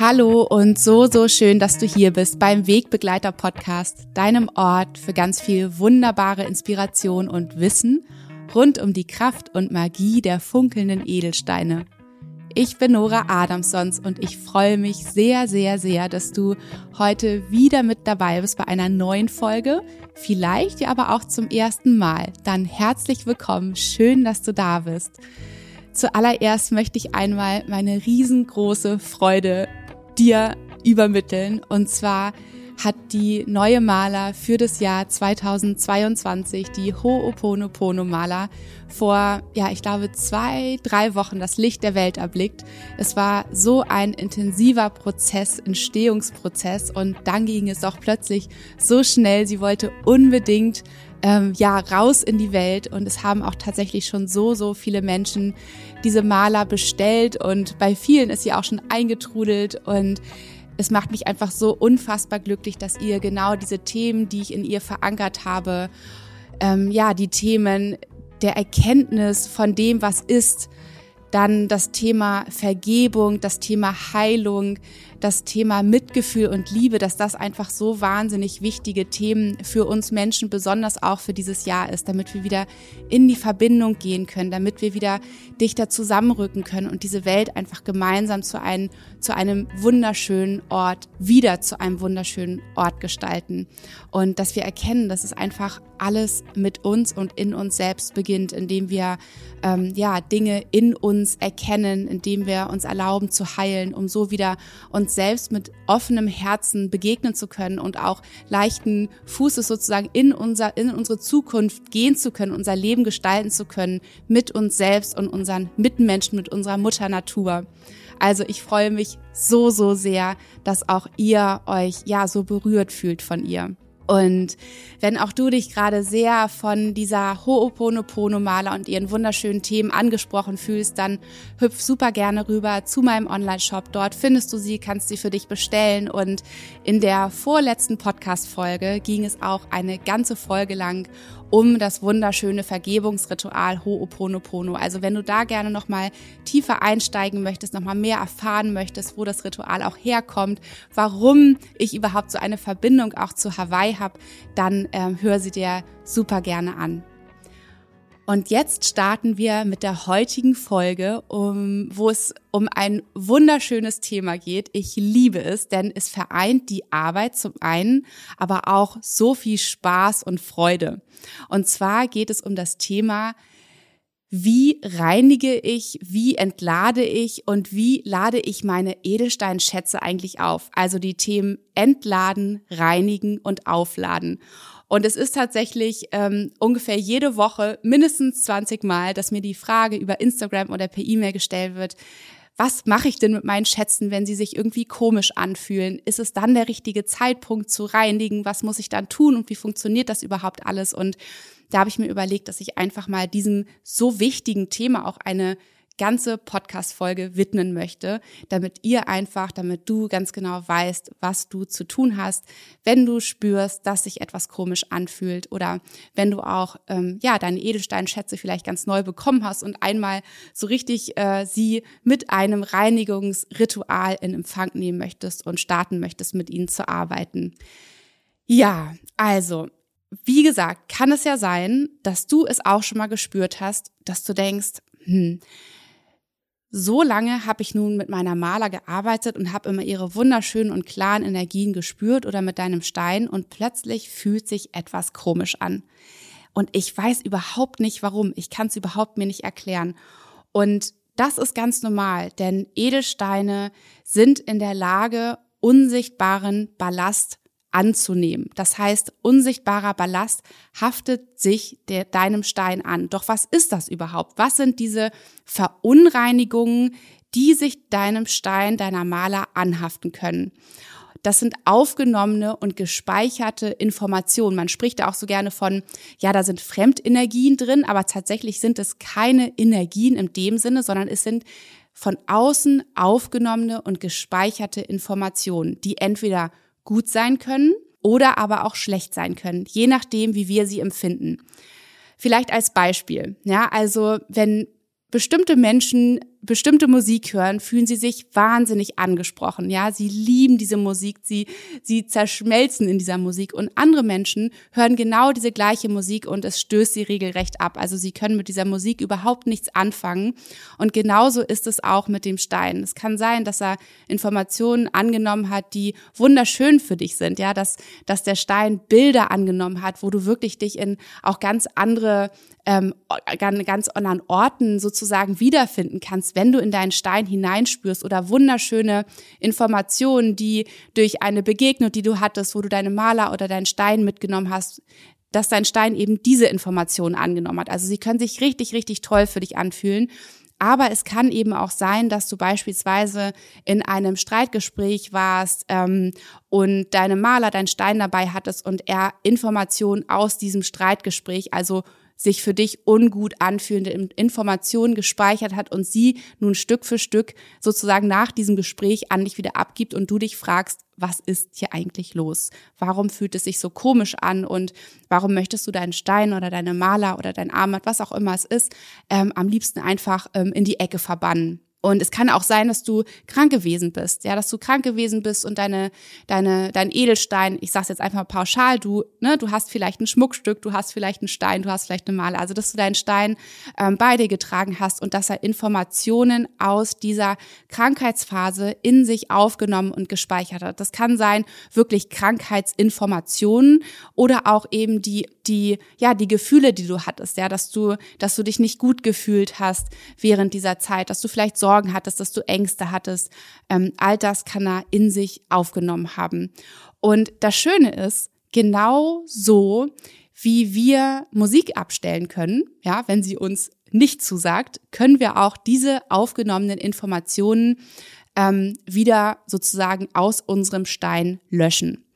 Hallo und so, so schön, dass du hier bist beim Wegbegleiter Podcast, deinem Ort für ganz viel wunderbare Inspiration und Wissen rund um die Kraft und Magie der funkelnden Edelsteine. Ich bin Nora Adamsons und ich freue mich sehr, sehr, sehr, dass du heute wieder mit dabei bist bei einer neuen Folge. Vielleicht ja aber auch zum ersten Mal. Dann herzlich willkommen. Schön, dass du da bist. Zuallererst möchte ich einmal meine riesengroße Freude dir übermitteln. Und zwar hat die neue Maler für das Jahr 2022, die Ho'oponopono Maler, vor, ja, ich glaube, zwei, drei Wochen das Licht der Welt erblickt. Es war so ein intensiver Prozess, Entstehungsprozess und dann ging es auch plötzlich so schnell. Sie wollte unbedingt ähm, ja raus in die Welt. Und es haben auch tatsächlich schon so so viele Menschen diese Maler bestellt. Und bei vielen ist sie auch schon eingetrudelt. Und es macht mich einfach so unfassbar glücklich, dass ihr genau diese Themen, die ich in ihr verankert habe, ähm, ja, die Themen der Erkenntnis von dem, was ist, dann das Thema Vergebung, das Thema Heilung, das Thema Mitgefühl und Liebe, dass das einfach so wahnsinnig wichtige Themen für uns Menschen, besonders auch für dieses Jahr ist, damit wir wieder in die Verbindung gehen können, damit wir wieder dichter zusammenrücken können und diese Welt einfach gemeinsam zu einem, zu einem wunderschönen Ort, wieder zu einem wunderschönen Ort gestalten. Und dass wir erkennen, dass es einfach alles mit uns und in uns selbst beginnt, indem wir ähm, ja Dinge in uns erkennen, indem wir uns erlauben zu heilen, um so wieder uns uns selbst mit offenem Herzen begegnen zu können und auch leichten Fußes sozusagen in unser, in unsere Zukunft gehen zu können, unser Leben gestalten zu können mit uns selbst und unseren Mitmenschen, mit unserer Mutter Natur. Also ich freue mich so, so sehr, dass auch ihr euch ja so berührt fühlt von ihr. Und wenn auch du dich gerade sehr von dieser Ho'oponopono-Maler und ihren wunderschönen Themen angesprochen fühlst, dann hüpf super gerne rüber zu meinem Online-Shop. Dort findest du sie, kannst sie für dich bestellen. Und in der vorletzten Podcast-Folge ging es auch eine ganze Folge lang um das wunderschöne Vergebungsritual Ho'oponopono. Also wenn du da gerne nochmal tiefer einsteigen möchtest, nochmal mehr erfahren möchtest, wo das Ritual auch herkommt, warum ich überhaupt so eine Verbindung auch zu Hawaii habe, dann ähm, hör sie dir super gerne an. Und jetzt starten wir mit der heutigen Folge, um, wo es um ein wunderschönes Thema geht. Ich liebe es, denn es vereint die Arbeit zum einen, aber auch so viel Spaß und Freude. Und zwar geht es um das Thema, wie reinige ich, wie entlade ich und wie lade ich meine Edelsteinschätze eigentlich auf? Also die Themen entladen, reinigen und aufladen. Und es ist tatsächlich ähm, ungefähr jede Woche mindestens 20 Mal, dass mir die Frage über Instagram oder per E-Mail gestellt wird, was mache ich denn mit meinen Schätzen, wenn sie sich irgendwie komisch anfühlen? Ist es dann der richtige Zeitpunkt zu reinigen? Was muss ich dann tun und wie funktioniert das überhaupt alles? Und da habe ich mir überlegt, dass ich einfach mal diesem so wichtigen Thema auch eine ganze Podcast-Folge widmen möchte, damit ihr einfach, damit du ganz genau weißt, was du zu tun hast, wenn du spürst, dass sich etwas komisch anfühlt oder wenn du auch ähm, ja deine Edelsteinschätze vielleicht ganz neu bekommen hast und einmal so richtig äh, sie mit einem Reinigungsritual in Empfang nehmen möchtest und starten möchtest, mit ihnen zu arbeiten. Ja, also wie gesagt, kann es ja sein, dass du es auch schon mal gespürt hast, dass du denkst, hm, so lange habe ich nun mit meiner Maler gearbeitet und habe immer ihre wunderschönen und klaren Energien gespürt oder mit deinem Stein und plötzlich fühlt sich etwas komisch an. Und ich weiß überhaupt nicht warum. Ich kann es überhaupt mir nicht erklären. Und das ist ganz normal, denn Edelsteine sind in der Lage, unsichtbaren Ballast anzunehmen. Das heißt, unsichtbarer Ballast haftet sich der, deinem Stein an. Doch was ist das überhaupt? Was sind diese Verunreinigungen, die sich deinem Stein, deiner Maler anhaften können? Das sind aufgenommene und gespeicherte Informationen. Man spricht da auch so gerne von, ja, da sind Fremdenergien drin, aber tatsächlich sind es keine Energien in dem Sinne, sondern es sind von außen aufgenommene und gespeicherte Informationen, die entweder gut sein können oder aber auch schlecht sein können, je nachdem, wie wir sie empfinden. Vielleicht als Beispiel. Ja, also wenn bestimmte Menschen bestimmte Musik hören, fühlen sie sich wahnsinnig angesprochen. Ja, sie lieben diese Musik, sie, sie zerschmelzen in dieser Musik. Und andere Menschen hören genau diese gleiche Musik und es stößt sie regelrecht ab. Also sie können mit dieser Musik überhaupt nichts anfangen. Und genauso ist es auch mit dem Stein. Es kann sein, dass er Informationen angenommen hat, die wunderschön für dich sind. Ja, dass, dass der Stein Bilder angenommen hat, wo du wirklich dich in auch ganz andere ähm, ganz anderen Orten sozusagen wiederfinden kannst, wenn du in deinen Stein hineinspürst oder wunderschöne Informationen, die durch eine Begegnung, die du hattest, wo du deine Maler oder deinen Stein mitgenommen hast, dass dein Stein eben diese Informationen angenommen hat. Also sie können sich richtig, richtig toll für dich anfühlen. Aber es kann eben auch sein, dass du beispielsweise in einem Streitgespräch warst ähm, und deine Maler, dein Stein dabei hattest und er Informationen aus diesem Streitgespräch, also sich für dich ungut anfühlende Informationen gespeichert hat und sie nun Stück für Stück sozusagen nach diesem Gespräch an dich wieder abgibt und du dich fragst, was ist hier eigentlich los? Warum fühlt es sich so komisch an und warum möchtest du deinen Stein oder deine Maler oder dein Armband, was auch immer es ist, ähm, am liebsten einfach ähm, in die Ecke verbannen? Und es kann auch sein, dass du krank gewesen bist, ja, dass du krank gewesen bist und deine, deine, dein Edelstein, ich sag's jetzt einfach pauschal, du, ne, du hast vielleicht ein Schmuckstück, du hast vielleicht einen Stein, du hast vielleicht eine Male, also dass du deinen Stein ähm, bei dir getragen hast und dass er Informationen aus dieser Krankheitsphase in sich aufgenommen und gespeichert hat. Das kann sein, wirklich Krankheitsinformationen oder auch eben die, die, ja, die Gefühle, die du hattest, ja, dass du, dass du dich nicht gut gefühlt hast während dieser Zeit, dass du vielleicht Sorgen hattest, dass du Ängste hattest. Ähm, all das kann er in sich aufgenommen haben. Und das Schöne ist, genau so, wie wir Musik abstellen können, ja, wenn sie uns nicht zusagt, können wir auch diese aufgenommenen Informationen ähm, wieder sozusagen aus unserem Stein löschen.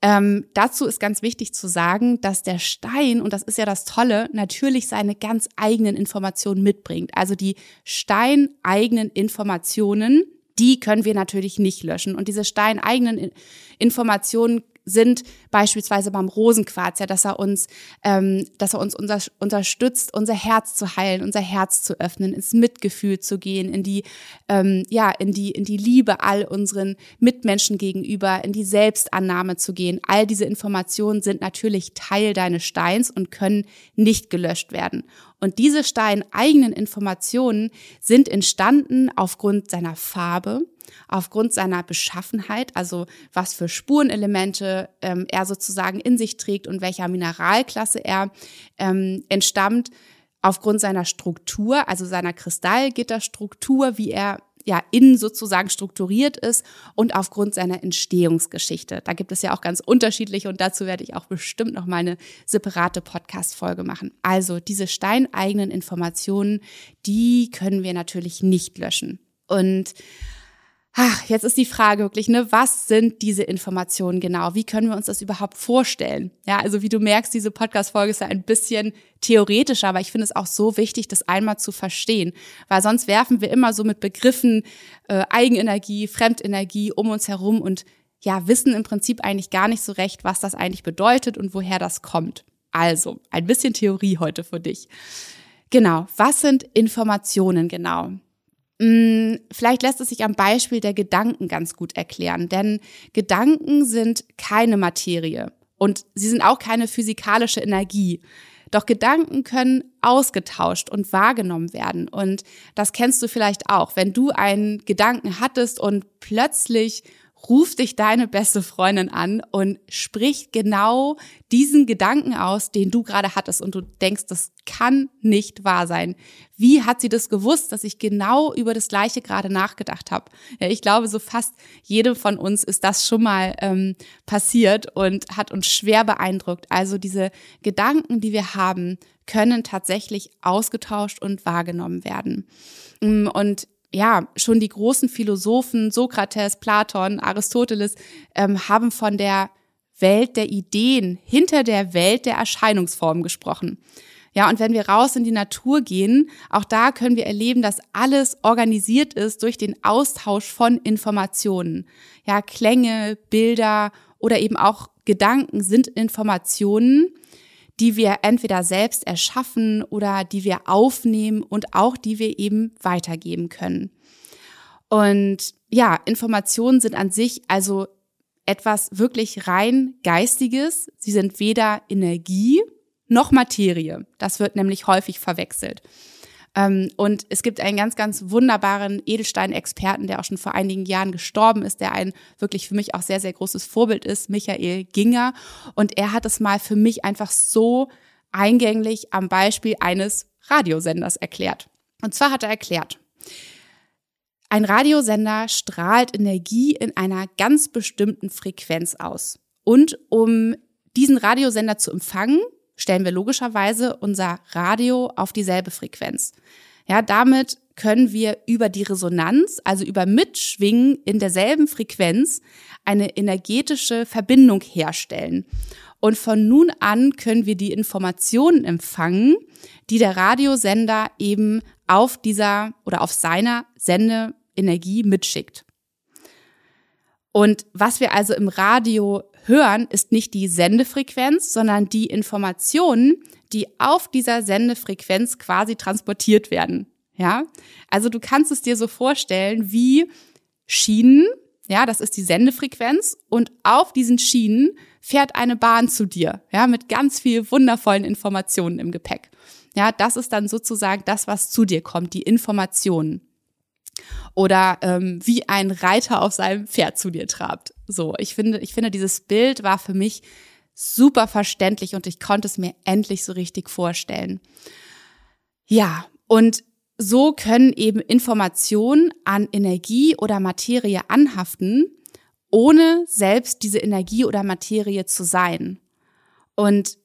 Ähm, dazu ist ganz wichtig zu sagen, dass der Stein, und das ist ja das Tolle, natürlich seine ganz eigenen Informationen mitbringt. Also die steineigenen Informationen, die können wir natürlich nicht löschen. Und diese steineigenen Informationen sind beispielsweise beim Rosenquarz, ja, dass er uns, ähm, dass er uns unser, unterstützt, unser Herz zu heilen, unser Herz zu öffnen, ins Mitgefühl zu gehen, in die, ähm, ja, in die, in die Liebe all unseren Mitmenschen gegenüber, in die Selbstannahme zu gehen. All diese Informationen sind natürlich Teil deines Steins und können nicht gelöscht werden. Und diese steineigenen Informationen sind entstanden aufgrund seiner Farbe, aufgrund seiner Beschaffenheit, also was für Spurenelemente ähm, er sozusagen in sich trägt und welcher Mineralklasse er ähm, entstammt, aufgrund seiner Struktur, also seiner Kristallgitterstruktur, wie er ja innen sozusagen strukturiert ist und aufgrund seiner Entstehungsgeschichte. Da gibt es ja auch ganz unterschiedliche und dazu werde ich auch bestimmt noch mal eine separate Podcast Folge machen. Also diese steineigenen Informationen, die können wir natürlich nicht löschen. Und Ach, jetzt ist die Frage wirklich, ne, was sind diese Informationen genau? Wie können wir uns das überhaupt vorstellen? Ja, also wie du merkst, diese Podcast-Folge ist ja ein bisschen theoretischer, aber ich finde es auch so wichtig, das einmal zu verstehen, weil sonst werfen wir immer so mit Begriffen äh, Eigenenergie, Fremdenergie um uns herum und ja, wissen im Prinzip eigentlich gar nicht so recht, was das eigentlich bedeutet und woher das kommt. Also, ein bisschen Theorie heute für dich. Genau, was sind Informationen genau? Mm, vielleicht lässt es sich am Beispiel der Gedanken ganz gut erklären, denn Gedanken sind keine Materie und sie sind auch keine physikalische Energie. Doch Gedanken können ausgetauscht und wahrgenommen werden. Und das kennst du vielleicht auch, wenn du einen Gedanken hattest und plötzlich ruft dich deine beste Freundin an und spricht genau diesen Gedanken aus, den du gerade hattest und du denkst, das kann nicht wahr sein. Wie hat sie das gewusst, dass ich genau über das Gleiche gerade nachgedacht habe? Ja, ich glaube, so fast jedem von uns ist das schon mal ähm, passiert und hat uns schwer beeindruckt. Also diese Gedanken, die wir haben, können tatsächlich ausgetauscht und wahrgenommen werden. Und ja, schon die großen Philosophen, Sokrates, Platon, Aristoteles, ähm, haben von der Welt der Ideen hinter der Welt der Erscheinungsformen gesprochen. Ja, und wenn wir raus in die Natur gehen, auch da können wir erleben, dass alles organisiert ist durch den Austausch von Informationen. Ja, Klänge, Bilder oder eben auch Gedanken sind Informationen, die wir entweder selbst erschaffen oder die wir aufnehmen und auch die wir eben weitergeben können. Und ja, Informationen sind an sich also etwas wirklich rein geistiges. Sie sind weder Energie noch Materie. Das wird nämlich häufig verwechselt. Ähm, und es gibt einen ganz, ganz wunderbaren Edelstein-Experten, der auch schon vor einigen Jahren gestorben ist, der ein wirklich für mich auch sehr, sehr großes Vorbild ist, Michael Ginger. Und er hat es mal für mich einfach so eingänglich am Beispiel eines Radiosenders erklärt. Und zwar hat er erklärt, ein Radiosender strahlt Energie in einer ganz bestimmten Frequenz aus. Und um diesen Radiosender zu empfangen, stellen wir logischerweise unser Radio auf dieselbe Frequenz. Ja, damit können wir über die Resonanz, also über Mitschwingen in derselben Frequenz, eine energetische Verbindung herstellen. Und von nun an können wir die Informationen empfangen, die der Radiosender eben auf dieser oder auf seiner Sendeenergie mitschickt. Und was wir also im Radio hören, ist nicht die Sendefrequenz, sondern die Informationen, die auf dieser Sendefrequenz quasi transportiert werden. Ja, also du kannst es dir so vorstellen wie Schienen. Ja, das ist die Sendefrequenz und auf diesen Schienen fährt eine Bahn zu dir. Ja, mit ganz viel wundervollen Informationen im Gepäck. Ja, das ist dann sozusagen das, was zu dir kommt, die Informationen oder ähm, wie ein Reiter auf seinem Pferd zu dir trabt. So, ich finde, ich finde, dieses Bild war für mich super verständlich und ich konnte es mir endlich so richtig vorstellen. Ja, und so können eben Informationen an Energie oder Materie anhaften, ohne selbst diese Energie oder Materie zu sein. Und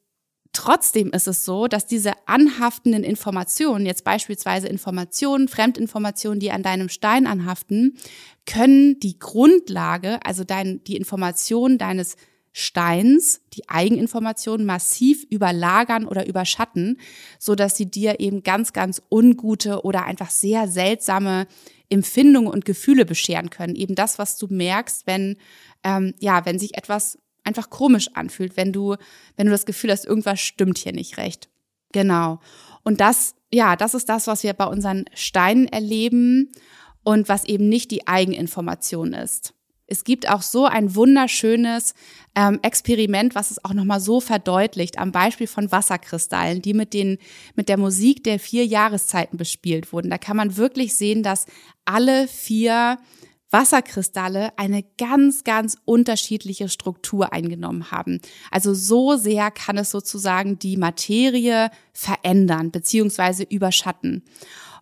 Trotzdem ist es so, dass diese anhaftenden Informationen, jetzt beispielsweise Informationen, Fremdinformationen, die an deinem Stein anhaften, können die Grundlage, also dein, die Information deines Steins, die Eigeninformationen massiv überlagern oder überschatten, so dass sie dir eben ganz, ganz ungute oder einfach sehr seltsame Empfindungen und Gefühle bescheren können. Eben das, was du merkst, wenn ähm, ja, wenn sich etwas einfach komisch anfühlt, wenn du, wenn du das Gefühl hast, irgendwas stimmt hier nicht recht. Genau. Und das, ja, das ist das, was wir bei unseren Steinen erleben und was eben nicht die Eigeninformation ist. Es gibt auch so ein wunderschönes ähm, Experiment, was es auch nochmal so verdeutlicht, am Beispiel von Wasserkristallen, die mit, den, mit der Musik der vier Jahreszeiten bespielt wurden. Da kann man wirklich sehen, dass alle vier Wasserkristalle eine ganz, ganz unterschiedliche Struktur eingenommen haben. Also so sehr kann es sozusagen die Materie verändern beziehungsweise überschatten.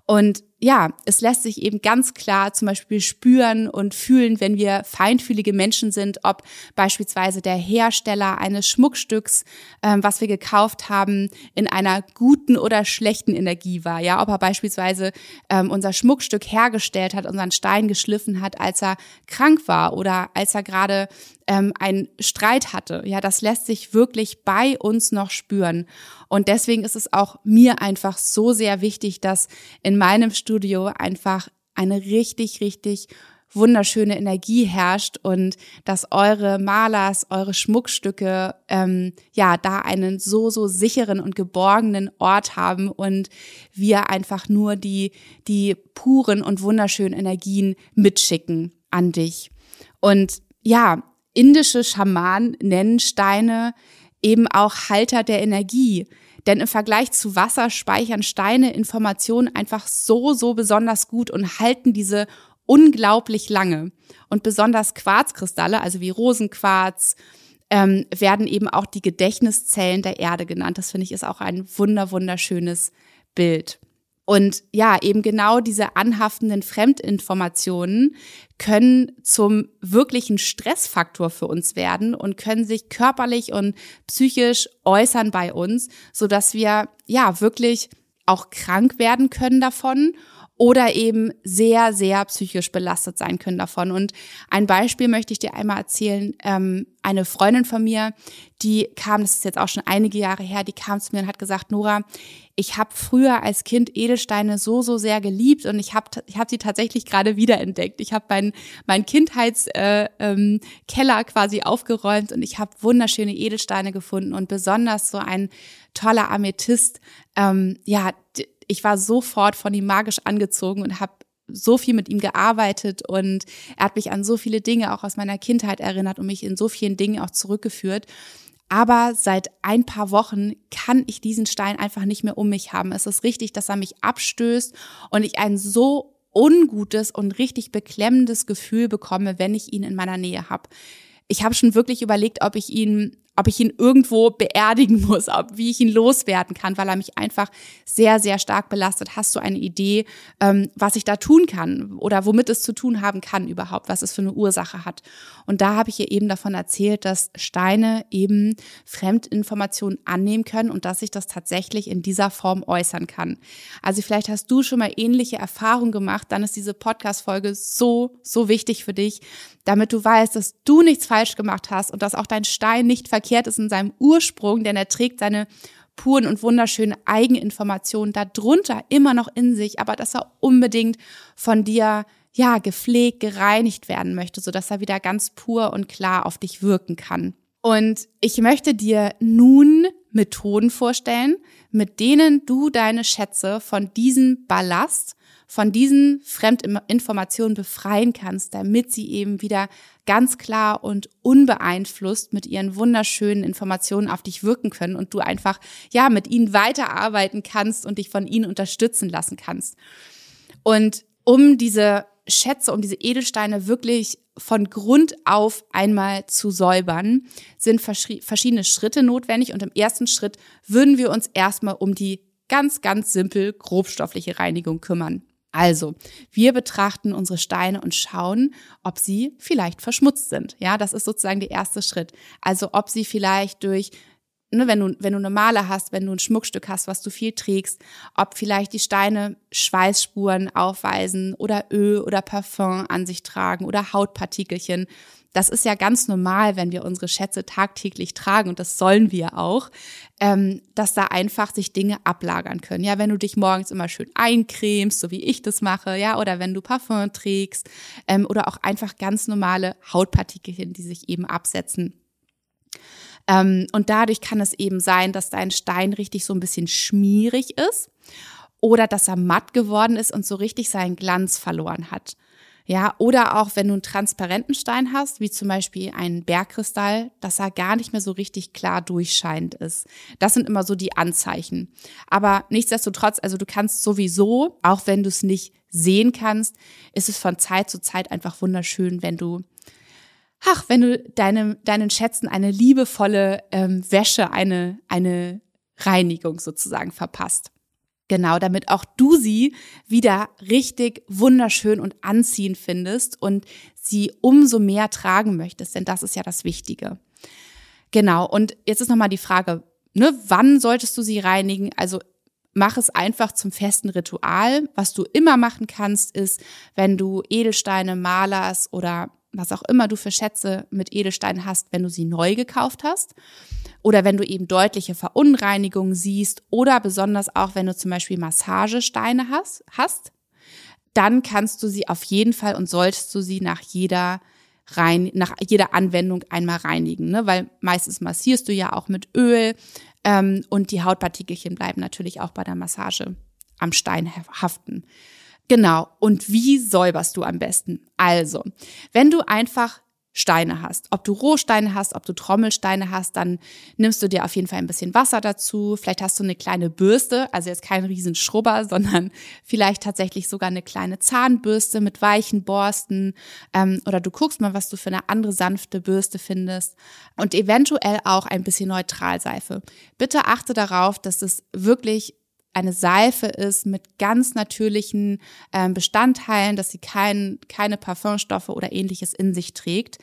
Und ja, es lässt sich eben ganz klar zum Beispiel spüren und fühlen, wenn wir feinfühlige Menschen sind, ob beispielsweise der Hersteller eines Schmuckstücks, ähm, was wir gekauft haben, in einer guten oder schlechten Energie war. Ja, ob er beispielsweise ähm, unser Schmuckstück hergestellt hat, unseren Stein geschliffen hat, als er krank war oder als er gerade ähm, einen Streit hatte. Ja, das lässt sich wirklich bei uns noch spüren. Und deswegen ist es auch mir einfach so sehr wichtig, dass in meinem Studio einfach eine richtig, richtig wunderschöne Energie herrscht und dass eure Malers, eure Schmuckstücke ähm, ja da einen so so sicheren und geborgenen Ort haben und wir einfach nur die die puren und wunderschönen Energien mitschicken an dich und ja indische Schamanen nennen Steine eben auch Halter der Energie. Denn im Vergleich zu Wasser speichern Steine Informationen einfach so, so besonders gut und halten diese unglaublich lange. Und besonders Quarzkristalle, also wie Rosenquarz, ähm, werden eben auch die Gedächtniszellen der Erde genannt. Das finde ich ist auch ein wunder, wunderschönes Bild. Und ja, eben genau diese anhaftenden Fremdinformationen können zum wirklichen Stressfaktor für uns werden und können sich körperlich und psychisch äußern bei uns, so dass wir ja wirklich auch krank werden können davon oder eben sehr, sehr psychisch belastet sein können davon. Und ein Beispiel möchte ich dir einmal erzählen. Ähm, eine Freundin von mir, die kam, das ist jetzt auch schon einige Jahre her, die kam zu mir und hat gesagt, Nora, ich habe früher als Kind Edelsteine so, so sehr geliebt und ich habe ich hab sie tatsächlich gerade wiederentdeckt. Ich habe meinen mein Kindheitskeller äh, ähm, quasi aufgeräumt und ich habe wunderschöne Edelsteine gefunden und besonders so ein toller Amethyst. Ähm, ja, ich war sofort von ihm magisch angezogen und habe so viel mit ihm gearbeitet und er hat mich an so viele Dinge auch aus meiner Kindheit erinnert und mich in so vielen Dingen auch zurückgeführt. Aber seit ein paar Wochen kann ich diesen Stein einfach nicht mehr um mich haben. Es ist richtig, dass er mich abstößt und ich ein so ungutes und richtig beklemmendes Gefühl bekomme, wenn ich ihn in meiner Nähe habe. Ich habe schon wirklich überlegt, ob ich ihn ob ich ihn irgendwo beerdigen muss, ob, wie ich ihn loswerden kann, weil er mich einfach sehr, sehr stark belastet. Hast du eine Idee, ähm, was ich da tun kann oder womit es zu tun haben kann überhaupt, was es für eine Ursache hat? Und da habe ich ihr eben davon erzählt, dass Steine eben Fremdinformationen annehmen können und dass sich das tatsächlich in dieser Form äußern kann. Also vielleicht hast du schon mal ähnliche Erfahrungen gemacht, dann ist diese Podcast-Folge so, so wichtig für dich, damit du weißt, dass du nichts falsch gemacht hast und dass auch dein Stein nicht verkehrt ist in seinem Ursprung, denn er trägt seine puren und wunderschönen Eigeninformationen darunter immer noch in sich, aber dass er unbedingt von dir ja gepflegt, gereinigt werden möchte, so dass er wieder ganz pur und klar auf dich wirken kann. Und ich möchte dir nun Methoden vorstellen, mit denen du deine Schätze von diesem Ballast von diesen Fremdinformationen befreien kannst, damit sie eben wieder ganz klar und unbeeinflusst mit ihren wunderschönen Informationen auf dich wirken können und du einfach, ja, mit ihnen weiterarbeiten kannst und dich von ihnen unterstützen lassen kannst. Und um diese Schätze, um diese Edelsteine wirklich von Grund auf einmal zu säubern, sind verschiedene Schritte notwendig. Und im ersten Schritt würden wir uns erstmal um die ganz, ganz simpel grobstoffliche Reinigung kümmern. Also, wir betrachten unsere Steine und schauen, ob sie vielleicht verschmutzt sind. Ja, das ist sozusagen der erste Schritt. Also, ob sie vielleicht durch Ne, wenn du, wenn du eine Male hast, wenn du ein Schmuckstück hast, was du viel trägst, ob vielleicht die Steine Schweißspuren aufweisen oder Öl oder Parfum an sich tragen oder Hautpartikelchen. Das ist ja ganz normal, wenn wir unsere Schätze tagtäglich tragen und das sollen wir auch, ähm, dass da einfach sich Dinge ablagern können. Ja, wenn du dich morgens immer schön eincremst, so wie ich das mache, ja, oder wenn du Parfum trägst ähm, oder auch einfach ganz normale Hautpartikelchen, die sich eben absetzen. Ähm, und dadurch kann es eben sein, dass dein Stein richtig so ein bisschen schmierig ist oder dass er matt geworden ist und so richtig seinen Glanz verloren hat. Ja, oder auch wenn du einen transparenten Stein hast, wie zum Beispiel einen Bergkristall, dass er gar nicht mehr so richtig klar durchscheinend ist. Das sind immer so die Anzeichen. Aber nichtsdestotrotz, also du kannst sowieso, auch wenn du es nicht sehen kannst, ist es von Zeit zu Zeit einfach wunderschön, wenn du ach, wenn du deinem, deinen Schätzen eine liebevolle ähm, Wäsche, eine, eine Reinigung sozusagen verpasst. Genau, damit auch du sie wieder richtig wunderschön und anziehend findest und sie umso mehr tragen möchtest, denn das ist ja das Wichtige. Genau, und jetzt ist nochmal die Frage, ne, wann solltest du sie reinigen? Also mach es einfach zum festen Ritual. Was du immer machen kannst, ist, wenn du Edelsteine malerst oder was auch immer du für Schätze mit Edelsteinen hast, wenn du sie neu gekauft hast oder wenn du eben deutliche Verunreinigungen siehst oder besonders auch, wenn du zum Beispiel Massagesteine hast, hast dann kannst du sie auf jeden Fall und solltest du sie nach jeder rein, nach jeder Anwendung einmal reinigen, ne? weil meistens massierst du ja auch mit Öl ähm, und die Hautpartikelchen bleiben natürlich auch bei der Massage am Stein haften. Genau. Und wie säuberst du am besten? Also, wenn du einfach Steine hast. Ob du Rohsteine hast, ob du Trommelsteine hast, dann nimmst du dir auf jeden Fall ein bisschen Wasser dazu. Vielleicht hast du eine kleine Bürste, also jetzt kein Riesenschrubber, sondern vielleicht tatsächlich sogar eine kleine Zahnbürste mit weichen Borsten. Ähm, oder du guckst mal, was du für eine andere sanfte Bürste findest. Und eventuell auch ein bisschen Neutralseife. Bitte achte darauf, dass es wirklich eine Seife ist mit ganz natürlichen ähm, Bestandteilen, dass sie kein, keine Parfumstoffe oder ähnliches in sich trägt.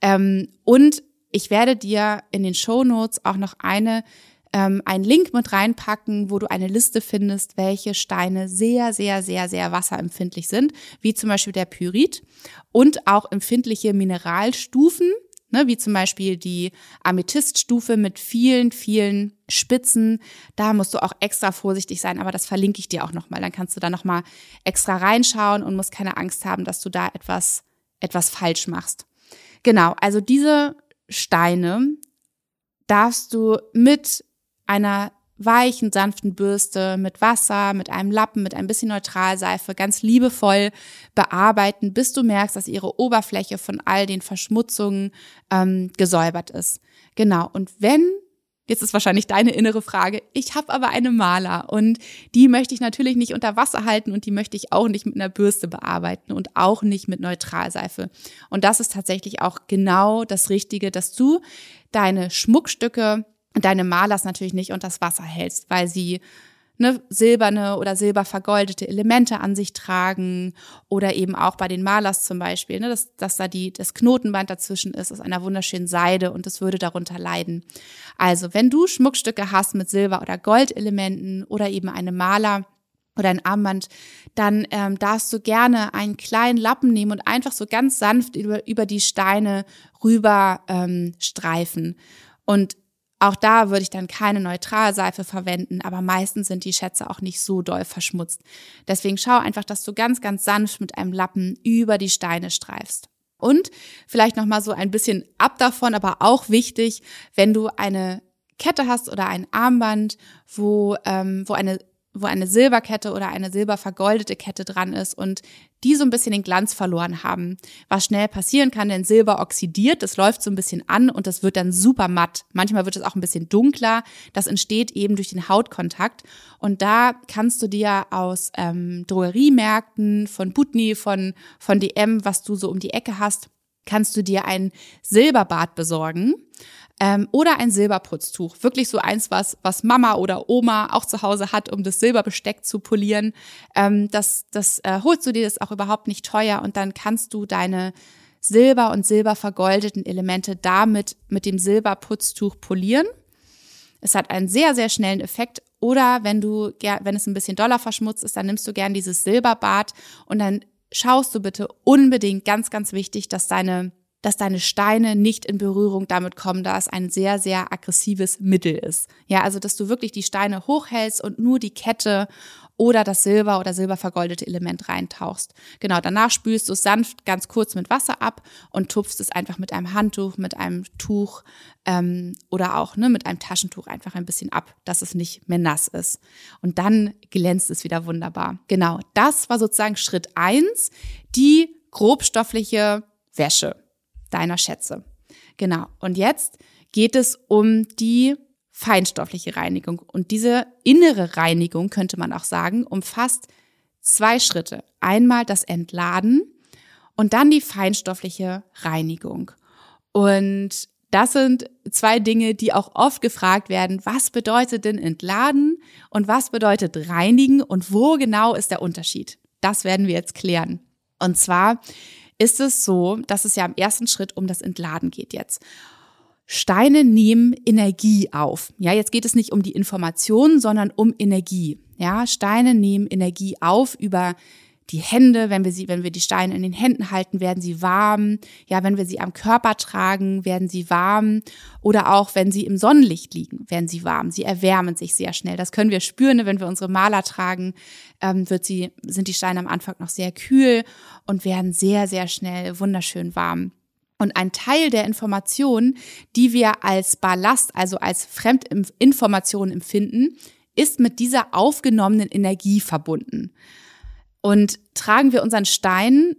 Ähm, und ich werde dir in den Show Notes auch noch eine ähm, einen Link mit reinpacken, wo du eine Liste findest, welche Steine sehr, sehr, sehr, sehr wasserempfindlich sind, wie zum Beispiel der Pyrit und auch empfindliche Mineralstufen, ne, wie zum Beispiel die Amethyststufe mit vielen, vielen Spitzen. Da musst du auch extra vorsichtig sein, aber das verlinke ich dir auch nochmal. Dann kannst du da nochmal extra reinschauen und musst keine Angst haben, dass du da etwas, etwas falsch machst. Genau, also diese Steine darfst du mit einer weichen, sanften Bürste mit Wasser, mit einem Lappen, mit ein bisschen Neutralseife ganz liebevoll bearbeiten, bis du merkst, dass ihre Oberfläche von all den Verschmutzungen ähm, gesäubert ist. Genau. Und wenn Jetzt ist wahrscheinlich deine innere Frage. Ich habe aber eine Maler und die möchte ich natürlich nicht unter Wasser halten und die möchte ich auch nicht mit einer Bürste bearbeiten und auch nicht mit Neutralseife. Und das ist tatsächlich auch genau das Richtige, dass du deine Schmuckstücke deine Malers natürlich nicht unter das Wasser hältst, weil sie ne, silberne oder silbervergoldete Elemente an sich tragen oder eben auch bei den Malers zum Beispiel, ne, dass, dass da die, das Knotenband dazwischen ist aus einer wunderschönen Seide und es würde darunter leiden. Also wenn du Schmuckstücke hast mit Silber- oder Goldelementen oder eben eine Maler, oder ein Armband, dann ähm, darfst du gerne einen kleinen Lappen nehmen und einfach so ganz sanft über, über die Steine rüber ähm, streifen. Und auch da würde ich dann keine Neutralseife verwenden, aber meistens sind die Schätze auch nicht so doll verschmutzt. Deswegen schau einfach, dass du ganz, ganz sanft mit einem Lappen über die Steine streifst. Und vielleicht noch mal so ein bisschen ab davon, aber auch wichtig, wenn du eine Kette hast oder ein Armband, wo, ähm, wo eine wo eine Silberkette oder eine silbervergoldete Kette dran ist und die so ein bisschen den Glanz verloren haben. Was schnell passieren kann, denn Silber oxidiert, das läuft so ein bisschen an und das wird dann super matt. Manchmal wird es auch ein bisschen dunkler. Das entsteht eben durch den Hautkontakt. Und da kannst du dir aus ähm, Drogeriemärkten, von Putni, von, von DM, was du so um die Ecke hast, kannst du dir ein Silberbad besorgen ähm, oder ein Silberputztuch. Wirklich so eins, was, was Mama oder Oma auch zu Hause hat, um das Silberbesteck zu polieren. Ähm, das das äh, holst du dir, das auch überhaupt nicht teuer und dann kannst du deine Silber- und Silbervergoldeten Elemente damit mit dem Silberputztuch polieren. Es hat einen sehr, sehr schnellen Effekt. Oder wenn du, wenn es ein bisschen doller verschmutzt ist, dann nimmst du gern dieses Silberbad und dann schaust du bitte unbedingt, ganz, ganz wichtig, dass deine dass deine Steine nicht in Berührung damit kommen, da es ein sehr, sehr aggressives Mittel ist. Ja, also dass du wirklich die Steine hochhältst und nur die Kette oder das Silber oder silbervergoldete Element reintauchst. Genau, danach spülst du es sanft ganz kurz mit Wasser ab und tupfst es einfach mit einem Handtuch, mit einem Tuch ähm, oder auch ne, mit einem Taschentuch einfach ein bisschen ab, dass es nicht mehr nass ist. Und dann glänzt es wieder wunderbar. Genau, das war sozusagen Schritt eins, die grobstoffliche Wäsche deiner Schätze. Genau. Und jetzt geht es um die feinstoffliche Reinigung. Und diese innere Reinigung, könnte man auch sagen, umfasst zwei Schritte. Einmal das Entladen und dann die feinstoffliche Reinigung. Und das sind zwei Dinge, die auch oft gefragt werden. Was bedeutet denn entladen und was bedeutet reinigen und wo genau ist der Unterschied? Das werden wir jetzt klären. Und zwar ist es so, dass es ja im ersten Schritt um das Entladen geht jetzt. Steine nehmen Energie auf. Ja, jetzt geht es nicht um die Informationen, sondern um Energie. Ja, Steine nehmen Energie auf über die Hände, wenn wir sie, wenn wir die Steine in den Händen halten, werden sie warm. Ja, wenn wir sie am Körper tragen, werden sie warm. Oder auch wenn sie im Sonnenlicht liegen, werden sie warm. Sie erwärmen sich sehr schnell. Das können wir spüren, ne? wenn wir unsere Maler tragen, ähm, wird sie, sind die Steine am Anfang noch sehr kühl und werden sehr, sehr schnell wunderschön warm. Und ein Teil der Informationen, die wir als Ballast, also als Fremdinformation empfinden, ist mit dieser aufgenommenen Energie verbunden. Und tragen wir unseren Stein,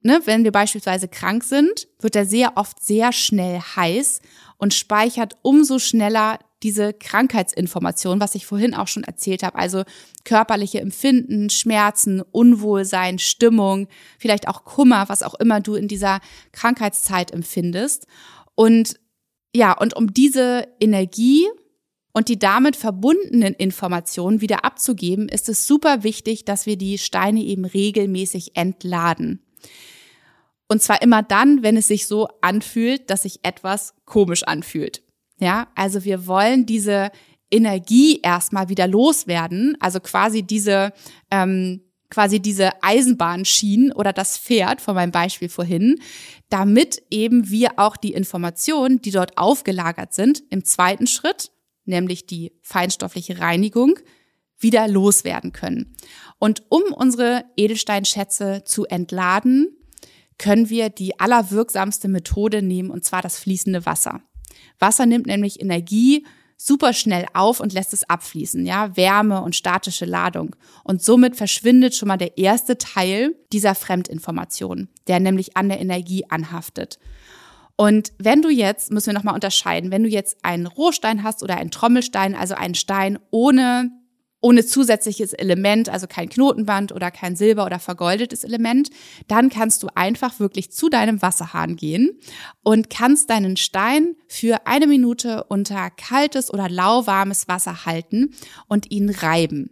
ne, wenn wir beispielsweise krank sind, wird er sehr oft sehr schnell heiß und speichert umso schneller diese Krankheitsinformation, was ich vorhin auch schon erzählt habe, also körperliche Empfinden, Schmerzen, Unwohlsein, Stimmung, vielleicht auch Kummer, was auch immer du in dieser Krankheitszeit empfindest. Und ja, und um diese Energie und die damit verbundenen Informationen wieder abzugeben, ist es super wichtig, dass wir die Steine eben regelmäßig entladen. Und zwar immer dann, wenn es sich so anfühlt, dass sich etwas komisch anfühlt. Ja, also wir wollen diese Energie erstmal wieder loswerden, also quasi diese ähm, quasi diese Eisenbahnschienen oder das Pferd von meinem Beispiel vorhin, damit eben wir auch die Informationen, die dort aufgelagert sind, im zweiten Schritt, nämlich die feinstoffliche Reinigung, wieder loswerden können. Und um unsere Edelsteinschätze zu entladen, können wir die allerwirksamste Methode nehmen, und zwar das fließende Wasser. Wasser nimmt nämlich Energie super schnell auf und lässt es abfließen, ja, Wärme und statische Ladung. Und somit verschwindet schon mal der erste Teil dieser Fremdinformation, der nämlich an der Energie anhaftet. Und wenn du jetzt, müssen wir nochmal unterscheiden, wenn du jetzt einen Rohstein hast oder einen Trommelstein, also einen Stein ohne ohne zusätzliches Element, also kein Knotenband oder kein Silber oder vergoldetes Element, dann kannst du einfach wirklich zu deinem Wasserhahn gehen und kannst deinen Stein für eine Minute unter kaltes oder lauwarmes Wasser halten und ihn reiben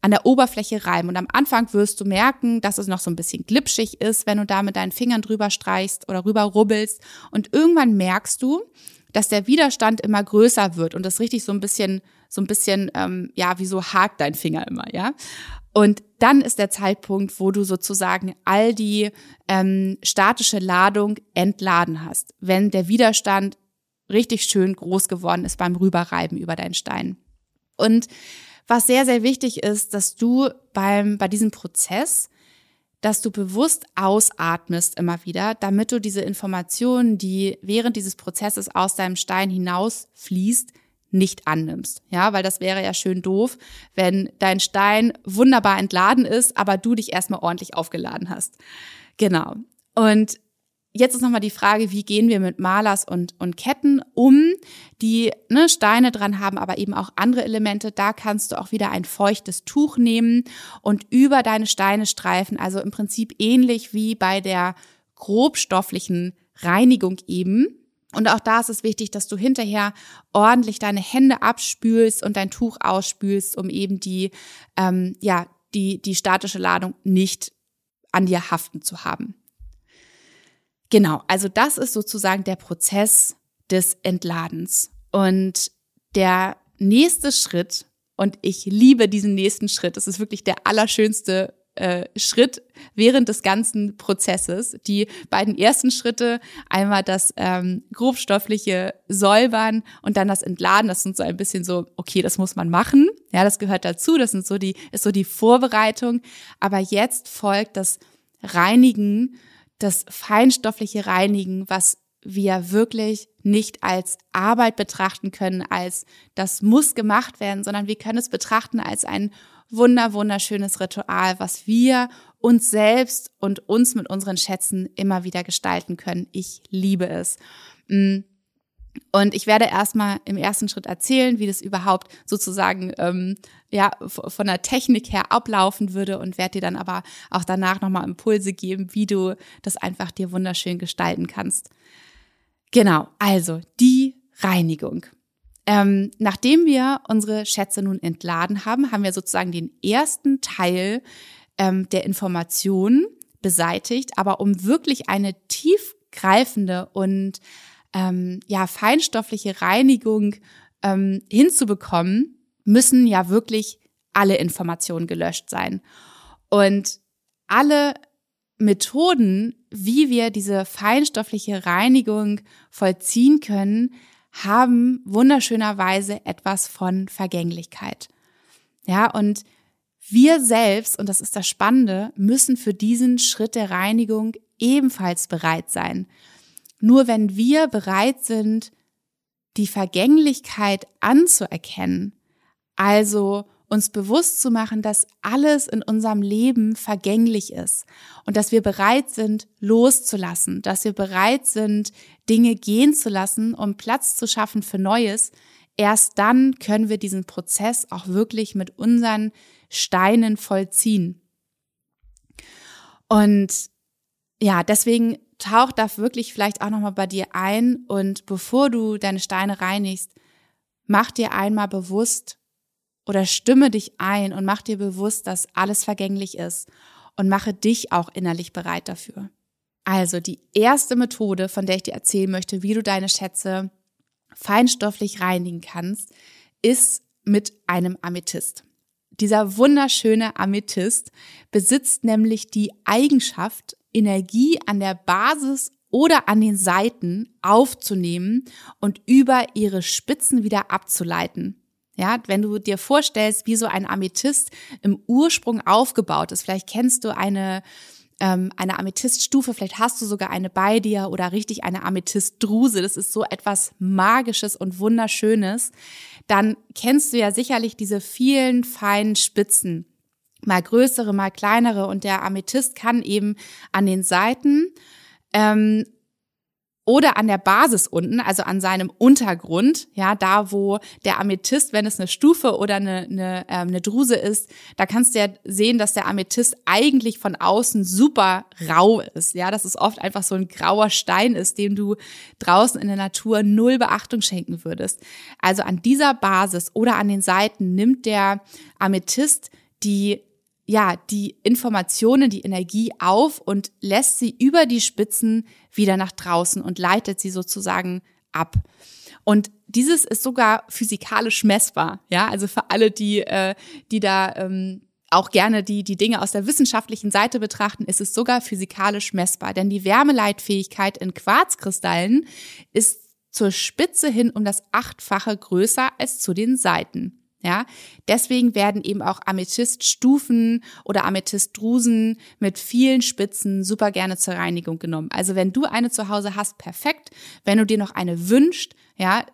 an der Oberfläche reiben. Und am Anfang wirst du merken, dass es noch so ein bisschen glitschig ist, wenn du da mit deinen Fingern drüber streichst oder rüber rubbelst. Und irgendwann merkst du, dass der Widerstand immer größer wird und das richtig so ein bisschen so ein bisschen, ähm, ja, wie so hakt dein Finger immer, ja. Und dann ist der Zeitpunkt, wo du sozusagen all die ähm, statische Ladung entladen hast, wenn der Widerstand richtig schön groß geworden ist beim Rüberreiben über deinen Stein. Und was sehr, sehr wichtig ist, dass du beim, bei diesem Prozess, dass du bewusst ausatmest immer wieder, damit du diese Informationen, die während dieses Prozesses aus deinem Stein hinausfließt, nicht annimmst. Ja, weil das wäre ja schön doof, wenn dein Stein wunderbar entladen ist, aber du dich erstmal ordentlich aufgeladen hast. Genau. Und jetzt ist nochmal die Frage, wie gehen wir mit Malers und, und Ketten um, die ne, Steine dran haben, aber eben auch andere Elemente. Da kannst du auch wieder ein feuchtes Tuch nehmen und über deine Steine streifen. Also im Prinzip ähnlich wie bei der grobstofflichen Reinigung eben. Und auch da ist es wichtig, dass du hinterher ordentlich deine Hände abspülst und dein Tuch ausspülst, um eben die, ähm, ja, die, die statische Ladung nicht an dir haften zu haben. Genau, also das ist sozusagen der Prozess des Entladens. Und der nächste Schritt, und ich liebe diesen nächsten Schritt, das ist wirklich der allerschönste äh, Schritt während des ganzen Prozesses. Die beiden ersten Schritte, einmal das ähm, grobstoffliche Säubern und dann das Entladen, das sind so ein bisschen so, okay, das muss man machen. Ja, das gehört dazu, das sind so die, ist so die Vorbereitung. Aber jetzt folgt das Reinigen, das feinstoffliche Reinigen, was wir wirklich nicht als Arbeit betrachten können, als das muss gemacht werden, sondern wir können es betrachten als ein wunder, wunderschönes Ritual, was wir uns selbst und uns mit unseren Schätzen immer wieder gestalten können. Ich liebe es. Mm. Und ich werde erstmal im ersten Schritt erzählen, wie das überhaupt sozusagen ähm, ja von der Technik her ablaufen würde und werde dir dann aber auch danach nochmal Impulse geben, wie du das einfach dir wunderschön gestalten kannst. Genau, also die Reinigung. Ähm, nachdem wir unsere Schätze nun entladen haben, haben wir sozusagen den ersten Teil ähm, der Information beseitigt. Aber um wirklich eine tiefgreifende und ähm, ja feinstoffliche Reinigung ähm, hinzubekommen, müssen ja wirklich alle Informationen gelöscht sein. Und alle Methoden, wie wir diese feinstoffliche Reinigung vollziehen können, haben wunderschönerweise etwas von Vergänglichkeit. Ja, und wir selbst, und das ist das Spannende, müssen für diesen Schritt der Reinigung ebenfalls bereit sein. Nur wenn wir bereit sind, die Vergänglichkeit anzuerkennen, also uns bewusst zu machen, dass alles in unserem Leben vergänglich ist und dass wir bereit sind, loszulassen, dass wir bereit sind, Dinge gehen zu lassen, um Platz zu schaffen für Neues, erst dann können wir diesen Prozess auch wirklich mit unseren Steinen vollziehen. Und ja, deswegen taucht da wirklich vielleicht auch nochmal bei dir ein und bevor du deine Steine reinigst, mach dir einmal bewusst, oder stimme dich ein und mach dir bewusst, dass alles vergänglich ist und mache dich auch innerlich bereit dafür. Also die erste Methode, von der ich dir erzählen möchte, wie du deine Schätze feinstofflich reinigen kannst, ist mit einem Amethyst. Dieser wunderschöne Amethyst besitzt nämlich die Eigenschaft, Energie an der Basis oder an den Seiten aufzunehmen und über ihre Spitzen wieder abzuleiten. Ja, wenn du dir vorstellst, wie so ein Amethyst im Ursprung aufgebaut ist, vielleicht kennst du eine ähm, eine Amethyststufe, vielleicht hast du sogar eine bei dir oder richtig eine Amethystdruse, das ist so etwas Magisches und Wunderschönes, dann kennst du ja sicherlich diese vielen feinen Spitzen, mal größere, mal kleinere. Und der Amethyst kann eben an den Seiten ähm, oder an der Basis unten, also an seinem Untergrund, ja, da wo der Amethyst, wenn es eine Stufe oder eine, eine, ähm, eine Druse ist, da kannst du ja sehen, dass der Amethyst eigentlich von außen super rau ist, ja, dass es oft einfach so ein grauer Stein ist, dem du draußen in der Natur null Beachtung schenken würdest. Also an dieser Basis oder an den Seiten nimmt der Amethyst die ja, die Informationen, die Energie auf und lässt sie über die Spitzen wieder nach draußen und leitet sie sozusagen ab. Und dieses ist sogar physikalisch messbar, ja, also für alle, die, äh, die da ähm, auch gerne die, die Dinge aus der wissenschaftlichen Seite betrachten, ist es sogar physikalisch messbar. Denn die Wärmeleitfähigkeit in Quarzkristallen ist zur Spitze hin um das achtfache größer als zu den Seiten. Ja, deswegen werden eben auch Amethyststufen oder Amethystdrusen mit vielen Spitzen super gerne zur Reinigung genommen. Also wenn du eine zu Hause hast, perfekt. Wenn du dir noch eine wünscht, ja,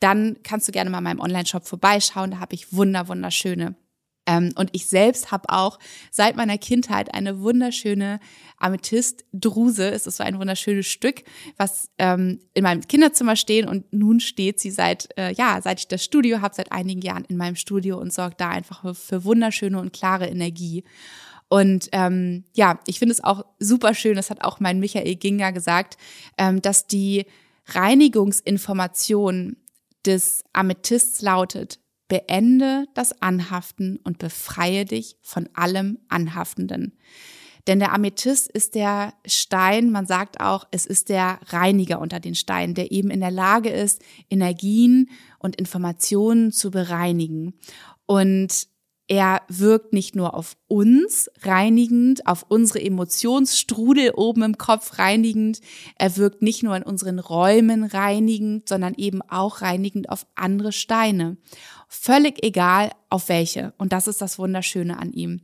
dann kannst du gerne mal in meinem Online-Shop vorbeischauen. Da habe ich wunder, wunderschöne ähm, und ich selbst habe auch seit meiner Kindheit eine wunderschöne Amethyst-Druse. Es ist so ein wunderschönes Stück, was ähm, in meinem Kinderzimmer stehen und nun steht sie seit, äh, ja, seit ich das Studio habe, seit einigen Jahren in meinem Studio und sorgt da einfach für, für wunderschöne und klare Energie. Und ähm, ja, ich finde es auch super schön, das hat auch mein Michael Ginger gesagt, ähm, dass die Reinigungsinformation des Amethysts lautet, beende das Anhaften und befreie dich von allem Anhaftenden. Denn der Amethyst ist der Stein, man sagt auch, es ist der Reiniger unter den Steinen, der eben in der Lage ist, Energien und Informationen zu bereinigen. Und er wirkt nicht nur auf uns reinigend, auf unsere Emotionsstrudel oben im Kopf reinigend. Er wirkt nicht nur in unseren Räumen reinigend, sondern eben auch reinigend auf andere Steine. Völlig egal auf welche. Und das ist das Wunderschöne an ihm.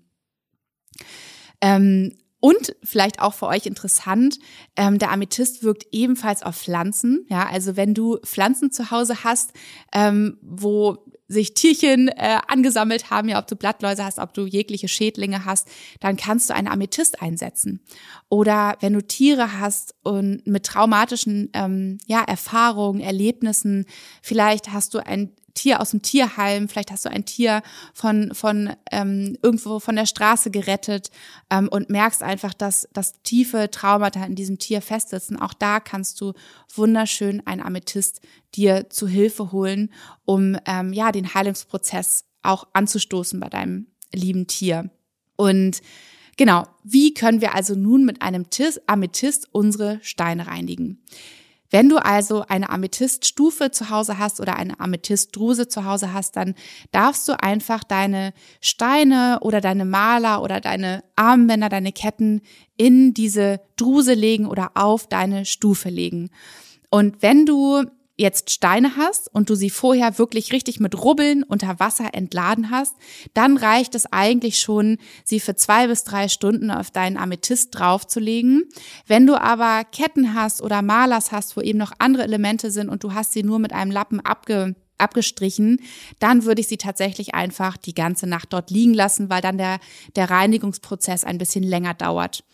Ähm, und vielleicht auch für euch interessant, ähm, der Amethyst wirkt ebenfalls auf Pflanzen. Ja, also wenn du Pflanzen zu Hause hast, ähm, wo sich Tierchen äh, angesammelt haben, ja, ob du Blattläuse hast, ob du jegliche Schädlinge hast, dann kannst du eine Amethyst einsetzen. Oder wenn du Tiere hast und mit traumatischen ähm, ja, Erfahrungen, Erlebnissen, vielleicht hast du ein Tier aus dem Tierheim, vielleicht hast du ein Tier von, von ähm, irgendwo von der Straße gerettet ähm, und merkst einfach, dass, dass tiefe Traumata in diesem Tier festsitzen. Auch da kannst du wunderschön ein Amethyst dir zu Hilfe holen, um ähm, ja den Heilungsprozess auch anzustoßen bei deinem lieben Tier. Und genau, wie können wir also nun mit einem Amethyst unsere Steine reinigen? Wenn du also eine Amethyststufe zu Hause hast oder eine Amethystdruse zu Hause hast, dann darfst du einfach deine Steine oder deine Maler oder deine Armbänder, deine Ketten in diese Druse legen oder auf deine Stufe legen. Und wenn du jetzt Steine hast und du sie vorher wirklich richtig mit Rubbeln unter Wasser entladen hast, dann reicht es eigentlich schon, sie für zwei bis drei Stunden auf deinen Amethyst draufzulegen. Wenn du aber Ketten hast oder Malers hast, wo eben noch andere Elemente sind und du hast sie nur mit einem Lappen abge abgestrichen, dann würde ich sie tatsächlich einfach die ganze Nacht dort liegen lassen, weil dann der, der Reinigungsprozess ein bisschen länger dauert.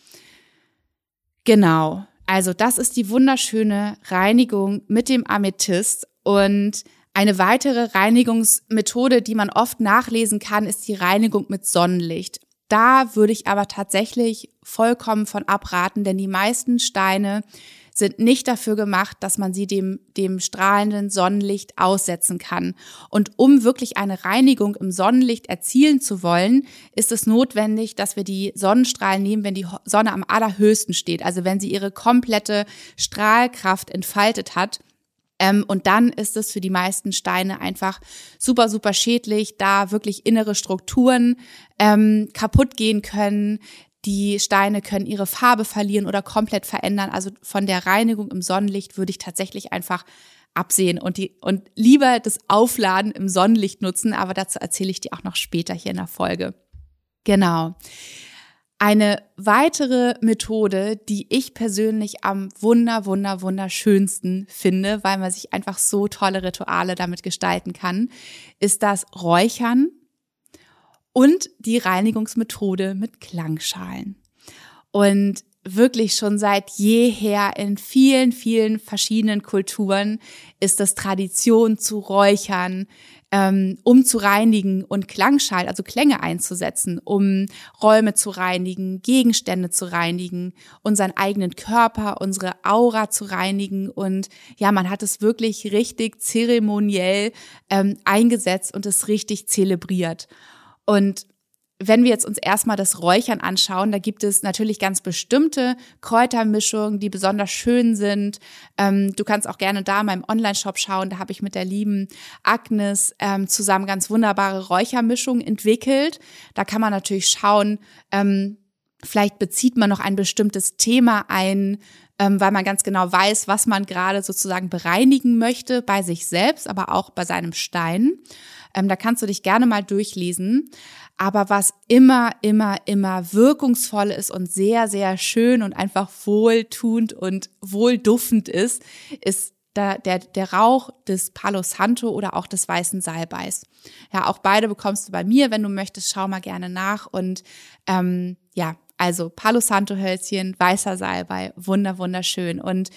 Genau. Also das ist die wunderschöne Reinigung mit dem Amethyst und eine weitere Reinigungsmethode, die man oft nachlesen kann, ist die Reinigung mit Sonnenlicht. Da würde ich aber tatsächlich vollkommen von abraten, denn die meisten Steine sind nicht dafür gemacht, dass man sie dem, dem strahlenden Sonnenlicht aussetzen kann. Und um wirklich eine Reinigung im Sonnenlicht erzielen zu wollen, ist es notwendig, dass wir die Sonnenstrahlen nehmen, wenn die Sonne am allerhöchsten steht, also wenn sie ihre komplette Strahlkraft entfaltet hat. Ähm, und dann ist es für die meisten Steine einfach super, super schädlich, da wirklich innere Strukturen ähm, kaputt gehen können. Die Steine können ihre Farbe verlieren oder komplett verändern. Also von der Reinigung im Sonnenlicht würde ich tatsächlich einfach absehen und die und lieber das Aufladen im Sonnenlicht nutzen, aber dazu erzähle ich dir auch noch später hier in der Folge. Genau. Eine weitere Methode, die ich persönlich am wunder, wunder, wunderschönsten finde, weil man sich einfach so tolle Rituale damit gestalten kann, ist das Räuchern und die Reinigungsmethode mit Klangschalen. Und wirklich schon seit jeher in vielen, vielen verschiedenen Kulturen ist es Tradition zu räuchern, ähm, um zu reinigen und Klangschalen, also Klänge einzusetzen, um Räume zu reinigen, Gegenstände zu reinigen, unseren eigenen Körper, unsere Aura zu reinigen. Und ja, man hat es wirklich richtig zeremoniell ähm, eingesetzt und es richtig zelebriert. Und wenn wir jetzt uns erstmal das Räuchern anschauen, da gibt es natürlich ganz bestimmte Kräutermischungen, die besonders schön sind. Ähm, du kannst auch gerne da in meinem Online-Shop schauen. Da habe ich mit der lieben Agnes ähm, zusammen ganz wunderbare Räuchermischungen entwickelt. Da kann man natürlich schauen, ähm, vielleicht bezieht man noch ein bestimmtes Thema ein, ähm, weil man ganz genau weiß, was man gerade sozusagen bereinigen möchte bei sich selbst, aber auch bei seinem Stein. Ähm, da kannst du dich gerne mal durchlesen. Aber was immer, immer, immer wirkungsvoll ist und sehr, sehr schön und einfach wohltuend und wohlduftend ist, ist der, der, der Rauch des Palo Santo oder auch des weißen Salbeis. Ja, auch beide bekommst du bei mir, wenn du möchtest, schau mal gerne nach. Und ähm, ja, also Palo Santo Hölzchen, weißer Salbei, wunder, wunderschön. Und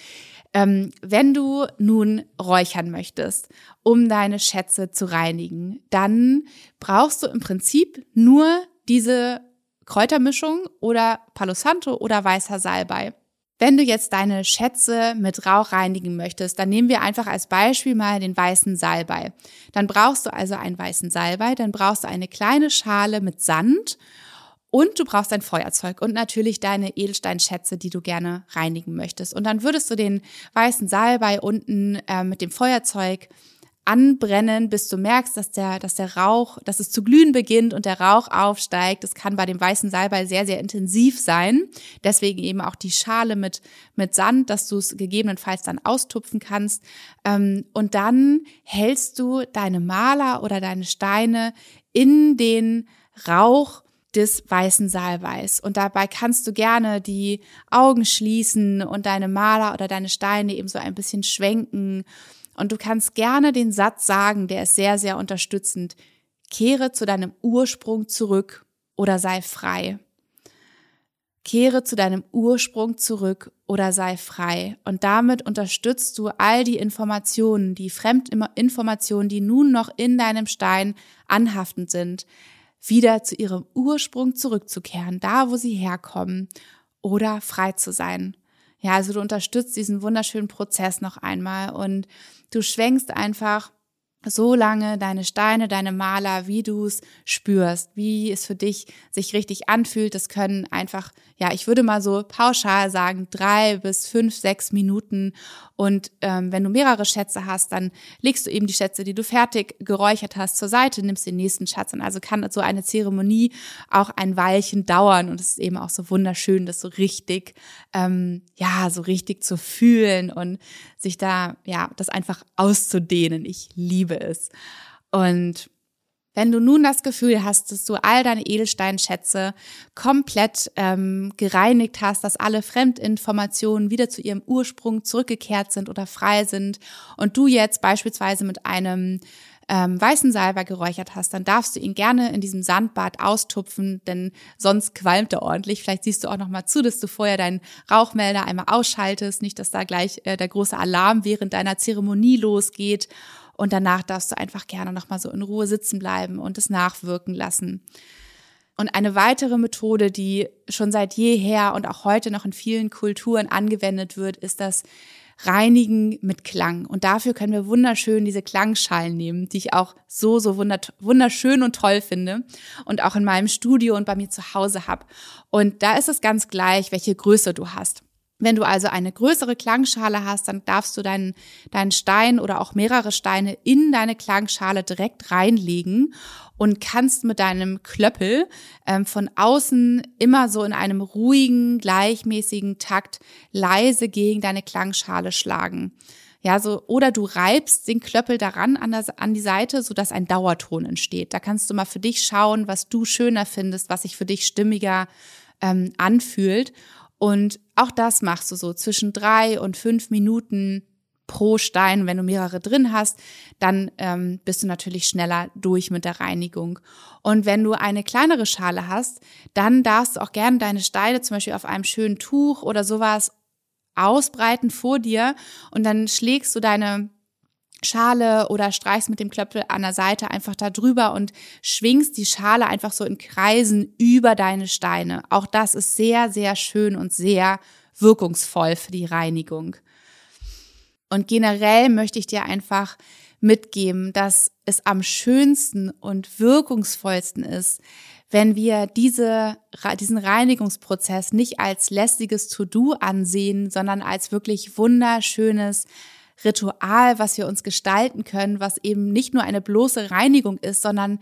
ähm, wenn du nun räuchern möchtest, um deine Schätze zu reinigen, dann brauchst du im Prinzip nur diese Kräutermischung oder Palo Santo oder weißer Salbei. Wenn du jetzt deine Schätze mit Rauch reinigen möchtest, dann nehmen wir einfach als Beispiel mal den weißen Salbei. Dann brauchst du also einen weißen Salbei, dann brauchst du eine kleine Schale mit Sand und du brauchst ein Feuerzeug und natürlich deine Edelsteinschätze, die du gerne reinigen möchtest. Und dann würdest du den weißen Salbei unten äh, mit dem Feuerzeug anbrennen, bis du merkst, dass der, dass der Rauch, dass es zu glühen beginnt und der Rauch aufsteigt. Das kann bei dem weißen Salbei sehr, sehr intensiv sein. Deswegen eben auch die Schale mit, mit Sand, dass du es gegebenenfalls dann austupfen kannst. Ähm, und dann hältst du deine Maler oder deine Steine in den Rauch des weißen Salbeis. Und dabei kannst du gerne die Augen schließen und deine Maler oder deine Steine eben so ein bisschen schwenken. Und du kannst gerne den Satz sagen, der ist sehr, sehr unterstützend. Kehre zu deinem Ursprung zurück oder sei frei. Kehre zu deinem Ursprung zurück oder sei frei. Und damit unterstützt du all die Informationen, die Fremdinformationen, die nun noch in deinem Stein anhaftend sind, wieder zu ihrem Ursprung zurückzukehren, da wo sie herkommen oder frei zu sein. Ja, also du unterstützt diesen wunderschönen Prozess noch einmal und du schwenkst einfach so lange deine Steine, deine Maler, wie du es spürst, wie es für dich sich richtig anfühlt. Das können einfach, ja, ich würde mal so pauschal sagen, drei bis fünf, sechs Minuten. Und ähm, wenn du mehrere Schätze hast, dann legst du eben die Schätze, die du fertig geräuchert hast, zur Seite, nimmst den nächsten Schatz. Und also kann so eine Zeremonie auch ein Weilchen dauern. Und es ist eben auch so wunderschön, das so richtig, ähm, ja, so richtig zu fühlen und sich da, ja, das einfach auszudehnen. Ich liebe es. Und wenn du nun das Gefühl hast, dass du all deine Edelsteinschätze komplett ähm, gereinigt hast, dass alle Fremdinformationen wieder zu ihrem Ursprung zurückgekehrt sind oder frei sind und du jetzt beispielsweise mit einem ähm, weißen Salbei geräuchert hast, dann darfst du ihn gerne in diesem Sandbad austupfen, denn sonst qualmt er ordentlich. Vielleicht siehst du auch noch mal zu, dass du vorher deinen Rauchmelder einmal ausschaltest, nicht, dass da gleich äh, der große Alarm während deiner Zeremonie losgeht. Und danach darfst du einfach gerne noch mal so in Ruhe sitzen bleiben und es nachwirken lassen. Und eine weitere Methode, die schon seit jeher und auch heute noch in vielen Kulturen angewendet wird, ist das Reinigen mit Klang. Und dafür können wir wunderschön diese Klangschalen nehmen, die ich auch so, so wunderschön und toll finde und auch in meinem Studio und bei mir zu Hause habe. Und da ist es ganz gleich, welche Größe du hast. Wenn du also eine größere Klangschale hast, dann darfst du deinen, deinen Stein oder auch mehrere Steine in deine Klangschale direkt reinlegen und kannst mit deinem Klöppel ähm, von außen immer so in einem ruhigen, gleichmäßigen Takt leise gegen deine Klangschale schlagen. Ja, so, oder du reibst den Klöppel daran an, der, an die Seite, sodass ein Dauerton entsteht. Da kannst du mal für dich schauen, was du schöner findest, was sich für dich stimmiger ähm, anfühlt. Und auch das machst du so zwischen drei und fünf Minuten pro Stein. Wenn du mehrere drin hast, dann ähm, bist du natürlich schneller durch mit der Reinigung. Und wenn du eine kleinere Schale hast, dann darfst du auch gerne deine Steine zum Beispiel auf einem schönen Tuch oder sowas ausbreiten vor dir und dann schlägst du deine Schale oder streichst mit dem Klöppel an der Seite einfach da drüber und schwingst die Schale einfach so in Kreisen über deine Steine. Auch das ist sehr, sehr schön und sehr wirkungsvoll für die Reinigung. Und generell möchte ich dir einfach mitgeben, dass es am schönsten und wirkungsvollsten ist, wenn wir diese, diesen Reinigungsprozess nicht als lästiges To-Do ansehen, sondern als wirklich wunderschönes Ritual, was wir uns gestalten können, was eben nicht nur eine bloße Reinigung ist, sondern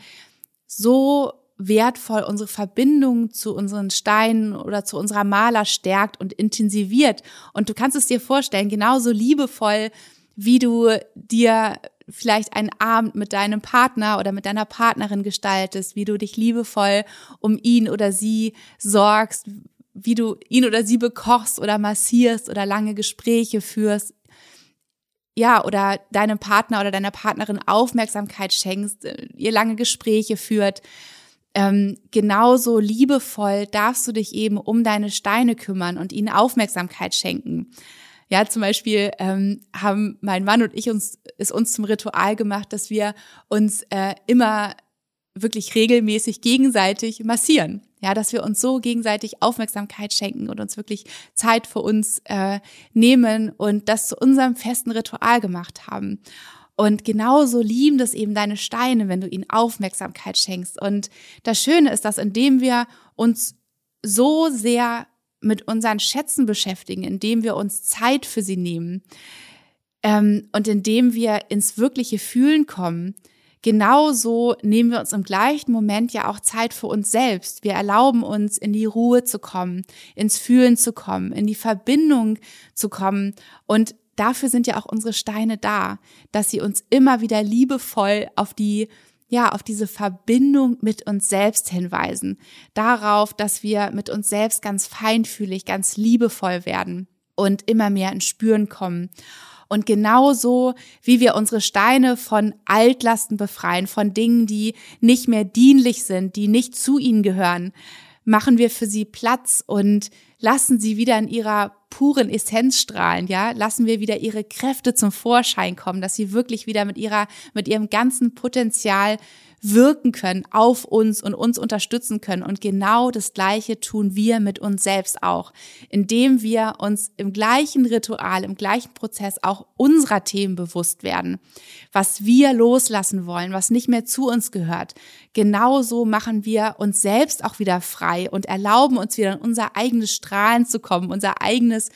so wertvoll unsere Verbindung zu unseren Steinen oder zu unserer Maler stärkt und intensiviert. Und du kannst es dir vorstellen, genauso liebevoll, wie du dir vielleicht einen Abend mit deinem Partner oder mit deiner Partnerin gestaltest, wie du dich liebevoll um ihn oder sie sorgst, wie du ihn oder sie bekochst oder massierst oder lange Gespräche führst, ja, oder deinem Partner oder deiner Partnerin Aufmerksamkeit schenkst, äh, ihr lange Gespräche führt. Ähm, genauso liebevoll darfst du dich eben um deine Steine kümmern und ihnen Aufmerksamkeit schenken. Ja, zum Beispiel ähm, haben mein Mann und ich uns ist uns zum Ritual gemacht, dass wir uns äh, immer wirklich regelmäßig gegenseitig massieren. Ja, dass wir uns so gegenseitig Aufmerksamkeit schenken und uns wirklich Zeit für uns äh, nehmen und das zu unserem festen Ritual gemacht haben. Und genauso lieben das eben deine Steine, wenn du ihnen Aufmerksamkeit schenkst. Und das Schöne ist, dass indem wir uns so sehr mit unseren Schätzen beschäftigen, indem wir uns Zeit für sie nehmen ähm, und indem wir ins wirkliche Fühlen kommen, genauso nehmen wir uns im gleichen Moment ja auch Zeit für uns selbst. Wir erlauben uns, in die Ruhe zu kommen, ins Fühlen zu kommen, in die Verbindung zu kommen. Und dafür sind ja auch unsere Steine da, dass sie uns immer wieder liebevoll auf die ja, auf diese Verbindung mit uns selbst hinweisen. Darauf, dass wir mit uns selbst ganz feinfühlig, ganz liebevoll werden und immer mehr ins Spüren kommen. Und genauso wie wir unsere Steine von Altlasten befreien, von Dingen, die nicht mehr dienlich sind, die nicht zu ihnen gehören, machen wir für sie Platz und lassen sie wieder in ihrer puren Essenz strahlen, ja, lassen wir wieder ihre Kräfte zum Vorschein kommen, dass sie wirklich wieder mit ihrer, mit ihrem ganzen Potenzial wirken können auf uns und uns unterstützen können. Und genau das Gleiche tun wir mit uns selbst auch, indem wir uns im gleichen Ritual, im gleichen Prozess auch unserer Themen bewusst werden, was wir loslassen wollen, was nicht mehr zu uns gehört. Genauso machen wir uns selbst auch wieder frei und erlauben uns wieder in unser eigenes Strahlen zu kommen, unser eigenes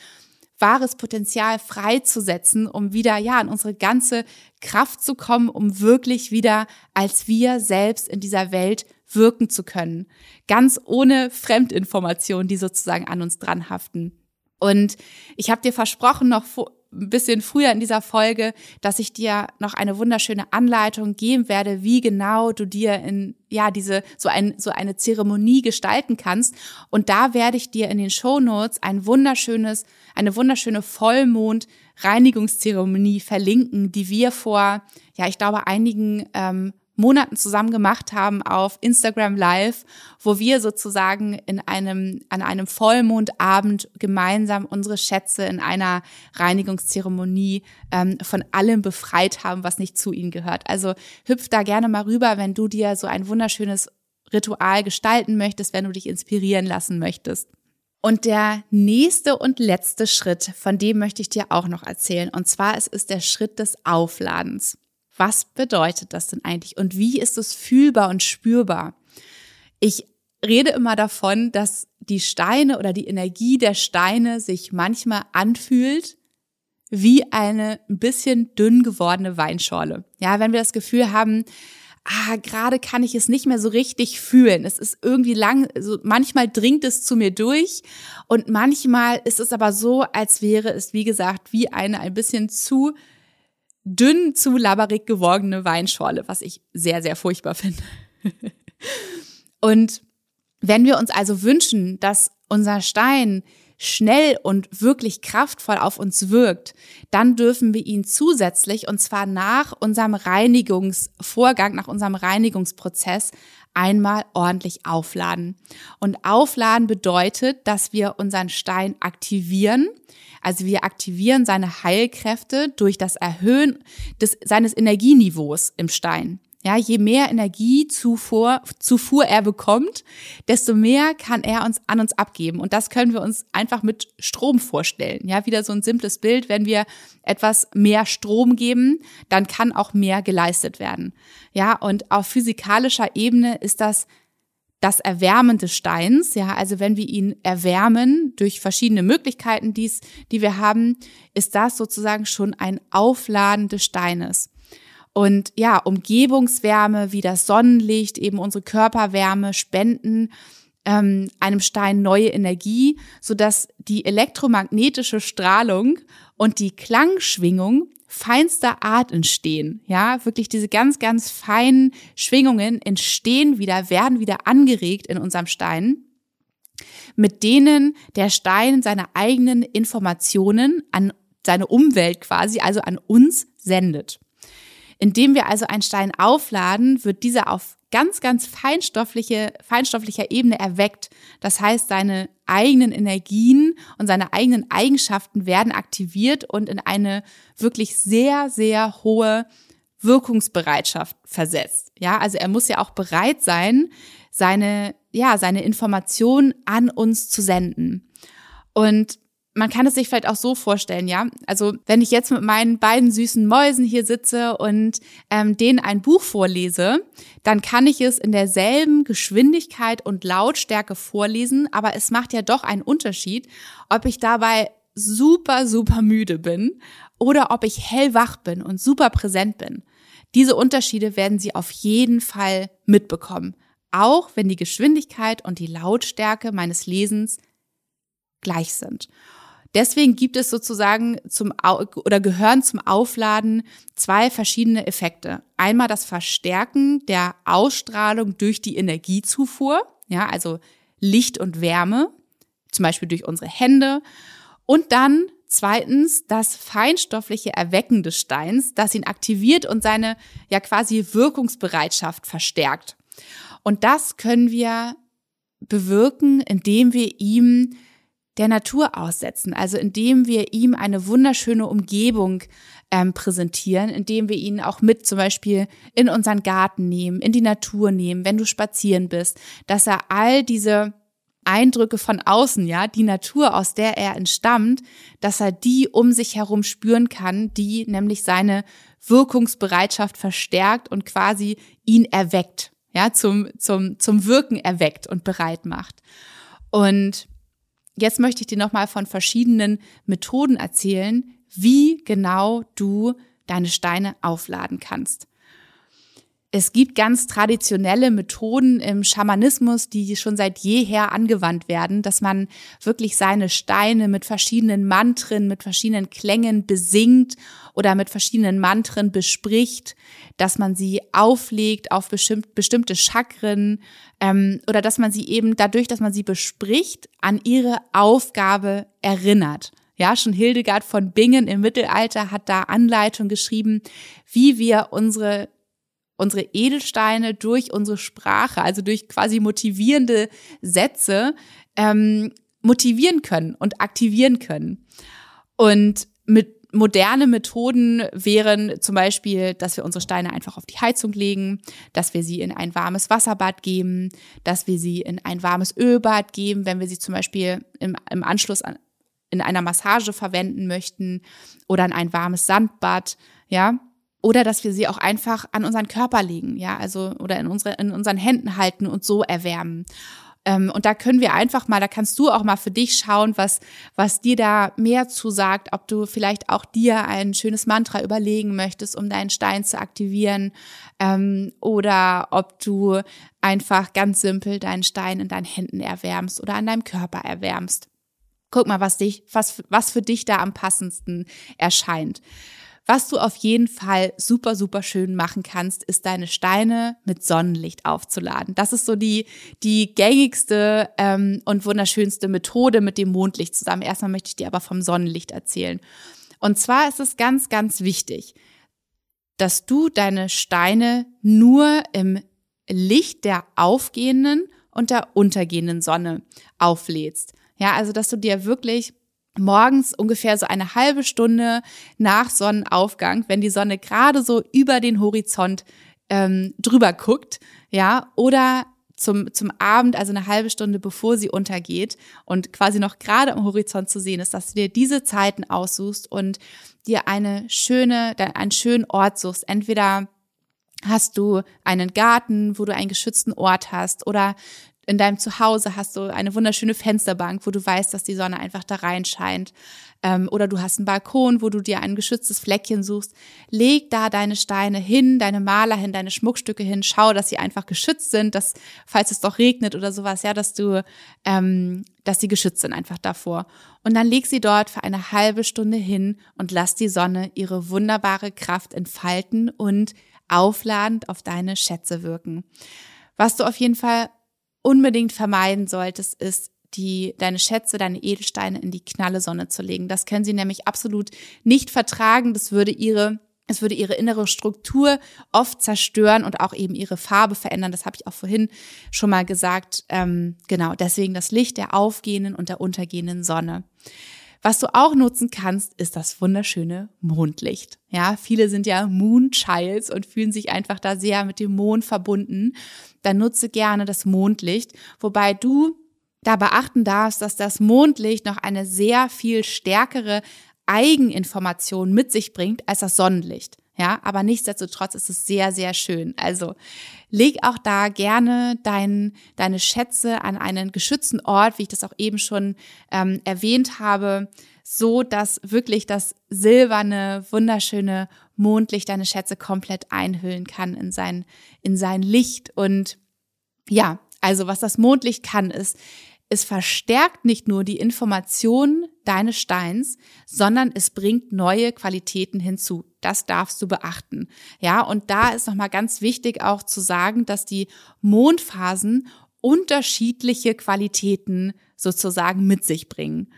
wahres Potenzial freizusetzen, um wieder, ja, in unsere ganze Kraft zu kommen, um wirklich wieder als wir selbst in dieser Welt wirken zu können. Ganz ohne Fremdinformationen, die sozusagen an uns dranhaften. Und ich habe dir versprochen, noch ein bisschen früher in dieser Folge, dass ich dir noch eine wunderschöne Anleitung geben werde, wie genau du dir in ja diese so ein so eine Zeremonie gestalten kannst. Und da werde ich dir in den Show Notes ein wunderschönes eine wunderschöne Vollmond Reinigungszeremonie verlinken, die wir vor ja ich glaube einigen ähm, Monaten zusammen gemacht haben auf Instagram Live, wo wir sozusagen in einem, an einem Vollmondabend gemeinsam unsere Schätze in einer Reinigungszeremonie ähm, von allem befreit haben, was nicht zu ihnen gehört. Also hüpf da gerne mal rüber, wenn du dir so ein wunderschönes Ritual gestalten möchtest, wenn du dich inspirieren lassen möchtest. Und der nächste und letzte Schritt, von dem möchte ich dir auch noch erzählen. Und zwar es ist der Schritt des Aufladens. Was bedeutet das denn eigentlich und wie ist es fühlbar und spürbar? Ich rede immer davon, dass die Steine oder die Energie der Steine sich manchmal anfühlt wie eine ein bisschen dünn gewordene Weinschorle. Ja, wenn wir das Gefühl haben, ah, gerade kann ich es nicht mehr so richtig fühlen. Es ist irgendwie lang, also manchmal dringt es zu mir durch und manchmal ist es aber so, als wäre es, wie gesagt, wie eine ein bisschen zu dünn, zu labberig gewordene Weinschorle, was ich sehr, sehr furchtbar finde. und wenn wir uns also wünschen, dass unser Stein schnell und wirklich kraftvoll auf uns wirkt, dann dürfen wir ihn zusätzlich, und zwar nach unserem Reinigungsvorgang, nach unserem Reinigungsprozess, einmal ordentlich aufladen. Und aufladen bedeutet, dass wir unseren Stein aktivieren. Also wir aktivieren seine Heilkräfte durch das Erhöhen des, seines Energieniveaus im Stein. Ja, je mehr Energiezufuhr Zufuhr er bekommt, desto mehr kann er uns an uns abgeben. Und das können wir uns einfach mit Strom vorstellen. Ja, wieder so ein simples Bild. Wenn wir etwas mehr Strom geben, dann kann auch mehr geleistet werden. Ja, und auf physikalischer Ebene ist das das Erwärmen des Steins, ja, also wenn wir ihn erwärmen durch verschiedene Möglichkeiten, die's, die wir haben, ist das sozusagen schon ein Aufladen des Steines. Und ja, Umgebungswärme wie das Sonnenlicht, eben unsere Körperwärme spenden ähm, einem Stein neue Energie, sodass die elektromagnetische Strahlung und die Klangschwingung feinster Art entstehen. Ja, wirklich diese ganz, ganz feinen Schwingungen entstehen wieder, werden wieder angeregt in unserem Stein, mit denen der Stein seine eigenen Informationen an seine Umwelt quasi, also an uns sendet. Indem wir also einen Stein aufladen, wird dieser auf ganz, ganz feinstoffliche, feinstofflicher Ebene erweckt. Das heißt, seine eigenen Energien und seine eigenen Eigenschaften werden aktiviert und in eine wirklich sehr, sehr hohe Wirkungsbereitschaft versetzt. Ja, also er muss ja auch bereit sein, seine, ja, seine Informationen an uns zu senden. Und man kann es sich vielleicht auch so vorstellen, ja. Also wenn ich jetzt mit meinen beiden süßen Mäusen hier sitze und ähm, denen ein Buch vorlese, dann kann ich es in derselben Geschwindigkeit und Lautstärke vorlesen, aber es macht ja doch einen Unterschied, ob ich dabei super, super müde bin oder ob ich hellwach bin und super präsent bin. Diese Unterschiede werden Sie auf jeden Fall mitbekommen, auch wenn die Geschwindigkeit und die Lautstärke meines Lesens gleich sind. Deswegen gibt es sozusagen zum oder gehören zum Aufladen zwei verschiedene Effekte. Einmal das Verstärken der Ausstrahlung durch die Energiezufuhr, ja, also Licht und Wärme, zum Beispiel durch unsere Hände. Und dann zweitens das feinstoffliche Erwecken des Steins, das ihn aktiviert und seine ja quasi Wirkungsbereitschaft verstärkt. Und das können wir bewirken, indem wir ihm der Natur aussetzen. Also indem wir ihm eine wunderschöne Umgebung ähm, präsentieren, indem wir ihn auch mit zum Beispiel in unseren Garten nehmen, in die Natur nehmen, wenn du spazieren bist, dass er all diese Eindrücke von außen, ja, die Natur, aus der er entstammt, dass er die um sich herum spüren kann, die nämlich seine Wirkungsbereitschaft verstärkt und quasi ihn erweckt, ja, zum, zum, zum Wirken erweckt und bereit macht. Und Jetzt möchte ich dir nochmal von verschiedenen Methoden erzählen, wie genau du deine Steine aufladen kannst. Es gibt ganz traditionelle Methoden im Schamanismus, die schon seit jeher angewandt werden, dass man wirklich seine Steine mit verschiedenen Mantren, mit verschiedenen Klängen besingt oder mit verschiedenen Mantren bespricht, dass man sie auflegt auf bestimmte Chakren ähm, oder dass man sie eben dadurch, dass man sie bespricht, an ihre Aufgabe erinnert. Ja, schon Hildegard von Bingen im Mittelalter hat da Anleitung geschrieben, wie wir unsere unsere Edelsteine durch unsere Sprache, also durch quasi motivierende Sätze, ähm, motivieren können und aktivieren können. Und mit moderne Methoden wären zum Beispiel, dass wir unsere Steine einfach auf die Heizung legen, dass wir sie in ein warmes Wasserbad geben, dass wir sie in ein warmes Ölbad geben, wenn wir sie zum Beispiel im, im Anschluss an, in einer Massage verwenden möchten oder in ein warmes Sandbad, ja oder dass wir sie auch einfach an unseren Körper legen, ja, also oder in unsere in unseren Händen halten und so erwärmen. Ähm, und da können wir einfach mal, da kannst du auch mal für dich schauen, was, was dir da mehr zusagt, ob du vielleicht auch dir ein schönes Mantra überlegen möchtest, um deinen Stein zu aktivieren, ähm, oder ob du einfach ganz simpel deinen Stein in deinen Händen erwärmst oder an deinem Körper erwärmst. Guck mal, was dich, was, was für dich da am passendsten erscheint. Was du auf jeden Fall super, super schön machen kannst, ist deine Steine mit Sonnenlicht aufzuladen. Das ist so die, die gängigste ähm, und wunderschönste Methode mit dem Mondlicht zusammen. Erstmal möchte ich dir aber vom Sonnenlicht erzählen. Und zwar ist es ganz, ganz wichtig, dass du deine Steine nur im Licht der aufgehenden und der untergehenden Sonne auflädst. Ja, also dass du dir wirklich morgens ungefähr so eine halbe Stunde nach Sonnenaufgang, wenn die Sonne gerade so über den Horizont ähm, drüber guckt, ja, oder zum, zum Abend, also eine halbe Stunde bevor sie untergeht und quasi noch gerade am Horizont zu sehen ist, dass du dir diese Zeiten aussuchst und dir eine schöne, einen schönen Ort suchst. Entweder hast du einen Garten, wo du einen geschützten Ort hast oder in deinem Zuhause hast du eine wunderschöne Fensterbank, wo du weißt, dass die Sonne einfach da reinscheint. Ähm, oder du hast einen Balkon, wo du dir ein geschütztes Fleckchen suchst. Leg da deine Steine hin, deine Maler hin, deine Schmuckstücke hin. Schau, dass sie einfach geschützt sind, dass, falls es doch regnet oder sowas, ja, dass du, ähm, dass sie geschützt sind einfach davor. Und dann leg sie dort für eine halbe Stunde hin und lass die Sonne ihre wunderbare Kraft entfalten und aufladend auf deine Schätze wirken. Was du auf jeden Fall unbedingt vermeiden solltest, ist, die, deine Schätze, deine Edelsteine in die knalle Sonne zu legen. Das können sie nämlich absolut nicht vertragen. Das würde ihre es würde ihre innere Struktur oft zerstören und auch eben ihre Farbe verändern. Das habe ich auch vorhin schon mal gesagt. Ähm, genau, deswegen das Licht der aufgehenden und der untergehenden Sonne. Was du auch nutzen kannst, ist das wunderschöne Mondlicht. Ja, viele sind ja Moonchilds und fühlen sich einfach da sehr mit dem Mond verbunden. Dann nutze gerne das Mondlicht, wobei du da beachten darfst, dass das Mondlicht noch eine sehr viel stärkere Eigeninformation mit sich bringt als das Sonnenlicht. Ja, aber nichtsdestotrotz ist es sehr, sehr schön. Also leg auch da gerne dein, deine Schätze an einen geschützten Ort, wie ich das auch eben schon ähm, erwähnt habe, so dass wirklich das silberne, wunderschöne Mondlicht deine Schätze komplett einhüllen kann in sein, in sein Licht. Und ja, also was das Mondlicht kann, ist, es verstärkt nicht nur die Information deines Steins, sondern es bringt neue Qualitäten hinzu. Das darfst du beachten. Ja, und da ist nochmal ganz wichtig auch zu sagen, dass die Mondphasen unterschiedliche Qualitäten sozusagen mit sich bringen.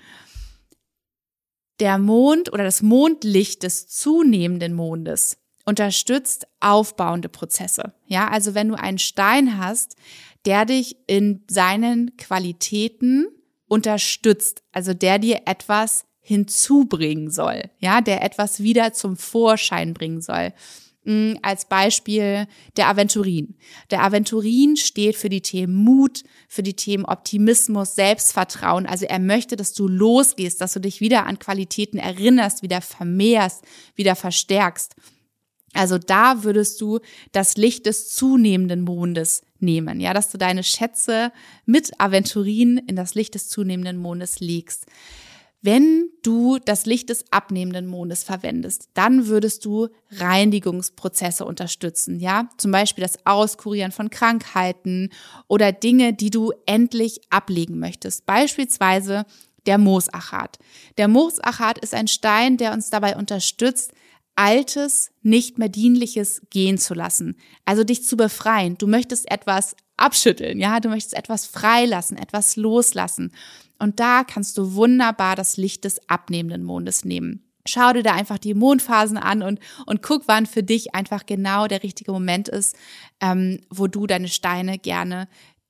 Der Mond oder das Mondlicht des zunehmenden Mondes unterstützt aufbauende Prozesse. Ja, also wenn du einen Stein hast, der dich in seinen Qualitäten unterstützt, also der dir etwas hinzubringen soll, ja, der etwas wieder zum Vorschein bringen soll. Mm, als Beispiel der Aventurin. Der Aventurin steht für die Themen Mut, für die Themen Optimismus, Selbstvertrauen. Also er möchte, dass du losgehst, dass du dich wieder an Qualitäten erinnerst, wieder vermehrst, wieder verstärkst. Also da würdest du das Licht des zunehmenden Mondes nehmen, ja, dass du deine Schätze mit Aventurin in das Licht des zunehmenden Mondes legst. Wenn du das Licht des abnehmenden Mondes verwendest, dann würdest du Reinigungsprozesse unterstützen, ja, zum Beispiel das Auskurieren von Krankheiten oder Dinge, die du endlich ablegen möchtest. Beispielsweise der Moosachat. Der Moosachat ist ein Stein, der uns dabei unterstützt, Altes, nicht mehr Dienliches gehen zu lassen. Also dich zu befreien. Du möchtest etwas abschütteln, ja, du möchtest etwas freilassen, etwas loslassen. Und da kannst du wunderbar das Licht des abnehmenden Mondes nehmen. Schau dir da einfach die Mondphasen an und, und guck, wann für dich einfach genau der richtige Moment ist, ähm, wo du deine Steine gerne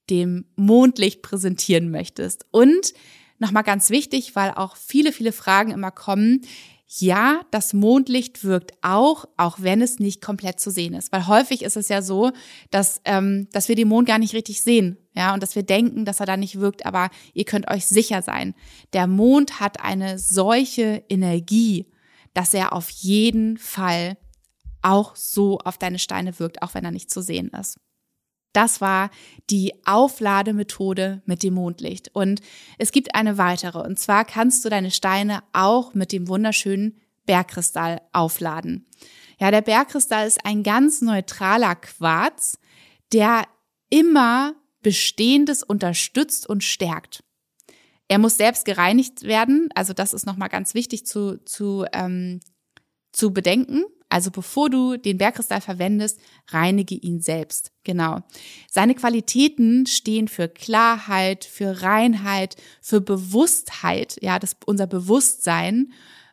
dem Mondlicht präsentieren möchtest. Und nochmal ganz wichtig, weil auch viele, viele Fragen immer kommen, ja, das Mondlicht wirkt auch, auch wenn es nicht komplett zu sehen ist. Weil häufig ist es ja so, dass, ähm, dass wir den Mond gar nicht richtig sehen. Ja, und dass wir denken, dass er da nicht wirkt. Aber ihr könnt euch sicher sein, der Mond hat eine solche Energie, dass er auf jeden Fall auch so auf deine Steine wirkt, auch wenn er nicht zu sehen ist. Das war die Auflademethode mit dem Mondlicht. Und es gibt eine weitere. Und zwar kannst du deine Steine auch mit dem wunderschönen Bergkristall aufladen. Ja, der Bergkristall ist ein ganz neutraler Quarz, der immer Bestehendes unterstützt und stärkt. Er muss selbst gereinigt werden, also das ist nochmal ganz wichtig zu, zu, ähm, zu bedenken. Also bevor du den Bergkristall verwendest, reinige ihn selbst. Genau. Seine Qualitäten stehen für Klarheit, für Reinheit, für Bewusstheit, ja, das unser Bewusstsein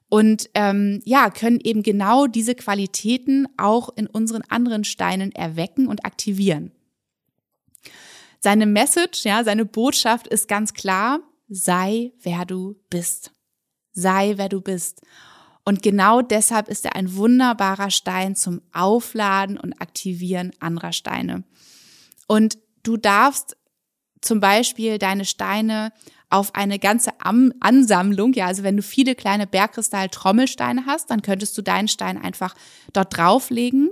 und ähm, ja, können eben genau diese Qualitäten auch in unseren anderen Steinen erwecken und aktivieren. Seine Message, ja, seine Botschaft ist ganz klar, sei wer du bist. Sei wer du bist. Und genau deshalb ist er ein wunderbarer Stein zum Aufladen und Aktivieren anderer Steine. Und du darfst zum Beispiel deine Steine auf eine ganze Ansammlung, ja, also wenn du viele kleine Bergkristall-Trommelsteine hast, dann könntest du deinen Stein einfach dort drauflegen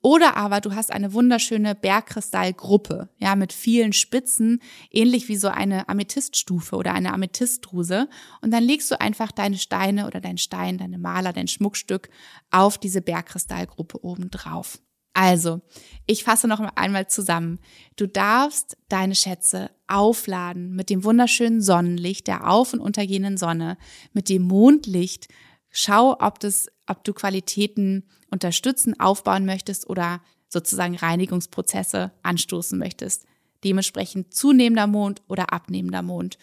oder aber du hast eine wunderschöne Bergkristallgruppe, ja, mit vielen Spitzen, ähnlich wie so eine Amethyststufe oder eine Amethystdruse. Und dann legst du einfach deine Steine oder dein Stein, deine Maler, dein Schmuckstück auf diese Bergkristallgruppe oben drauf. Also, ich fasse noch einmal zusammen. Du darfst deine Schätze aufladen mit dem wunderschönen Sonnenlicht der auf- und untergehenden Sonne, mit dem Mondlicht. Schau, ob das, ob du Qualitäten unterstützen, aufbauen möchtest oder sozusagen Reinigungsprozesse anstoßen möchtest. Dementsprechend zunehmender Mond oder abnehmender Mond.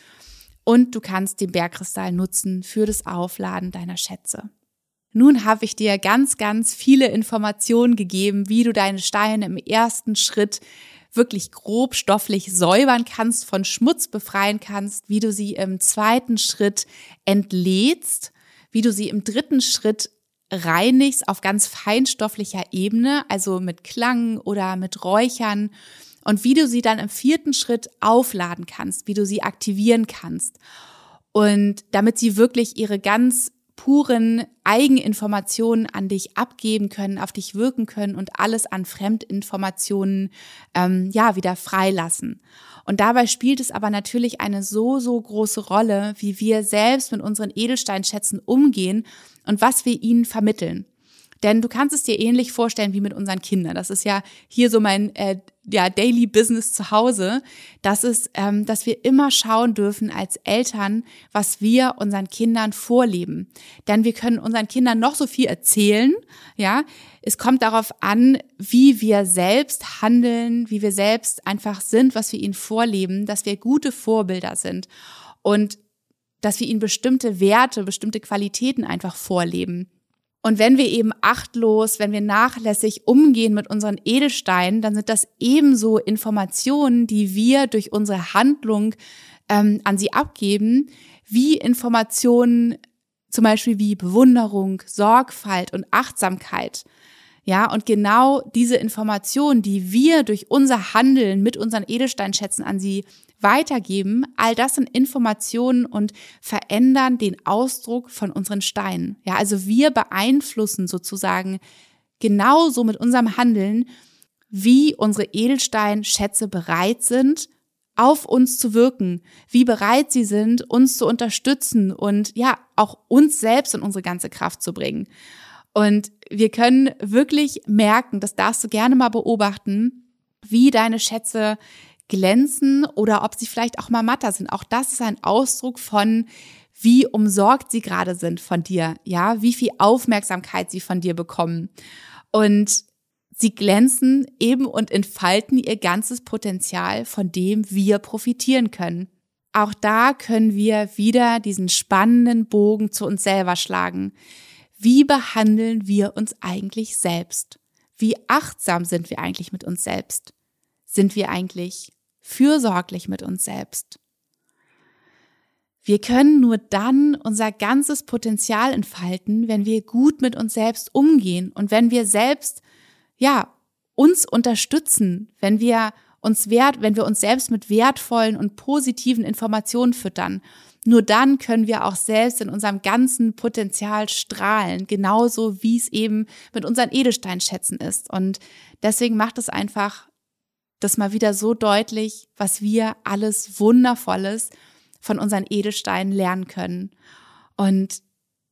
Und du kannst den Bergkristall nutzen für das Aufladen deiner Schätze. Nun habe ich dir ganz, ganz viele Informationen gegeben, wie du deine Steine im ersten Schritt wirklich grob stofflich säubern kannst, von Schmutz befreien kannst, wie du sie im zweiten Schritt entlädst, wie du sie im dritten Schritt reinigst auf ganz feinstofflicher Ebene, also mit Klang oder mit Räuchern und wie du sie dann im vierten Schritt aufladen kannst, wie du sie aktivieren kannst. Und damit sie wirklich ihre ganz puren Eigeninformationen an dich abgeben können, auf dich wirken können und alles an Fremdinformationen ähm, ja wieder freilassen. Und dabei spielt es aber natürlich eine so, so große Rolle, wie wir selbst mit unseren Edelsteinschätzen umgehen und was wir ihnen vermitteln. Denn du kannst es dir ähnlich vorstellen wie mit unseren Kindern. Das ist ja hier so mein äh, ja, Daily Business zu Hause. Das ist, ähm, dass wir immer schauen dürfen als Eltern, was wir unseren Kindern vorleben. Denn wir können unseren Kindern noch so viel erzählen. Ja, es kommt darauf an, wie wir selbst handeln, wie wir selbst einfach sind, was wir ihnen vorleben, dass wir gute Vorbilder sind und dass wir ihnen bestimmte Werte, bestimmte Qualitäten einfach vorleben. Und wenn wir eben achtlos, wenn wir nachlässig umgehen mit unseren Edelsteinen, dann sind das ebenso Informationen, die wir durch unsere Handlung ähm, an sie abgeben, wie Informationen zum Beispiel wie Bewunderung, Sorgfalt und Achtsamkeit. Ja, und genau diese Informationen, die wir durch unser Handeln mit unseren Edelsteinschätzen an sie weitergeben, all das sind Informationen und verändern den Ausdruck von unseren Steinen. Ja, also wir beeinflussen sozusagen genauso mit unserem Handeln, wie unsere Edelsteinschätze bereit sind, auf uns zu wirken, wie bereit sie sind, uns zu unterstützen und ja, auch uns selbst in unsere ganze Kraft zu bringen. Und wir können wirklich merken, das darfst du gerne mal beobachten, wie deine Schätze glänzen oder ob sie vielleicht auch mal matter sind. Auch das ist ein Ausdruck von, wie umsorgt sie gerade sind von dir, ja, wie viel Aufmerksamkeit sie von dir bekommen. Und sie glänzen eben und entfalten ihr ganzes Potenzial, von dem wir profitieren können. Auch da können wir wieder diesen spannenden Bogen zu uns selber schlagen. Wie behandeln wir uns eigentlich selbst? Wie achtsam sind wir eigentlich mit uns selbst? Sind wir eigentlich fürsorglich mit uns selbst. Wir können nur dann unser ganzes Potenzial entfalten, wenn wir gut mit uns selbst umgehen und wenn wir selbst, ja, uns unterstützen, wenn wir uns wert, wenn wir uns selbst mit wertvollen und positiven Informationen füttern. Nur dann können wir auch selbst in unserem ganzen Potenzial strahlen, genauso wie es eben mit unseren Edelsteinschätzen ist. Und deswegen macht es einfach das mal wieder so deutlich, was wir alles Wundervolles von unseren Edelsteinen lernen können. Und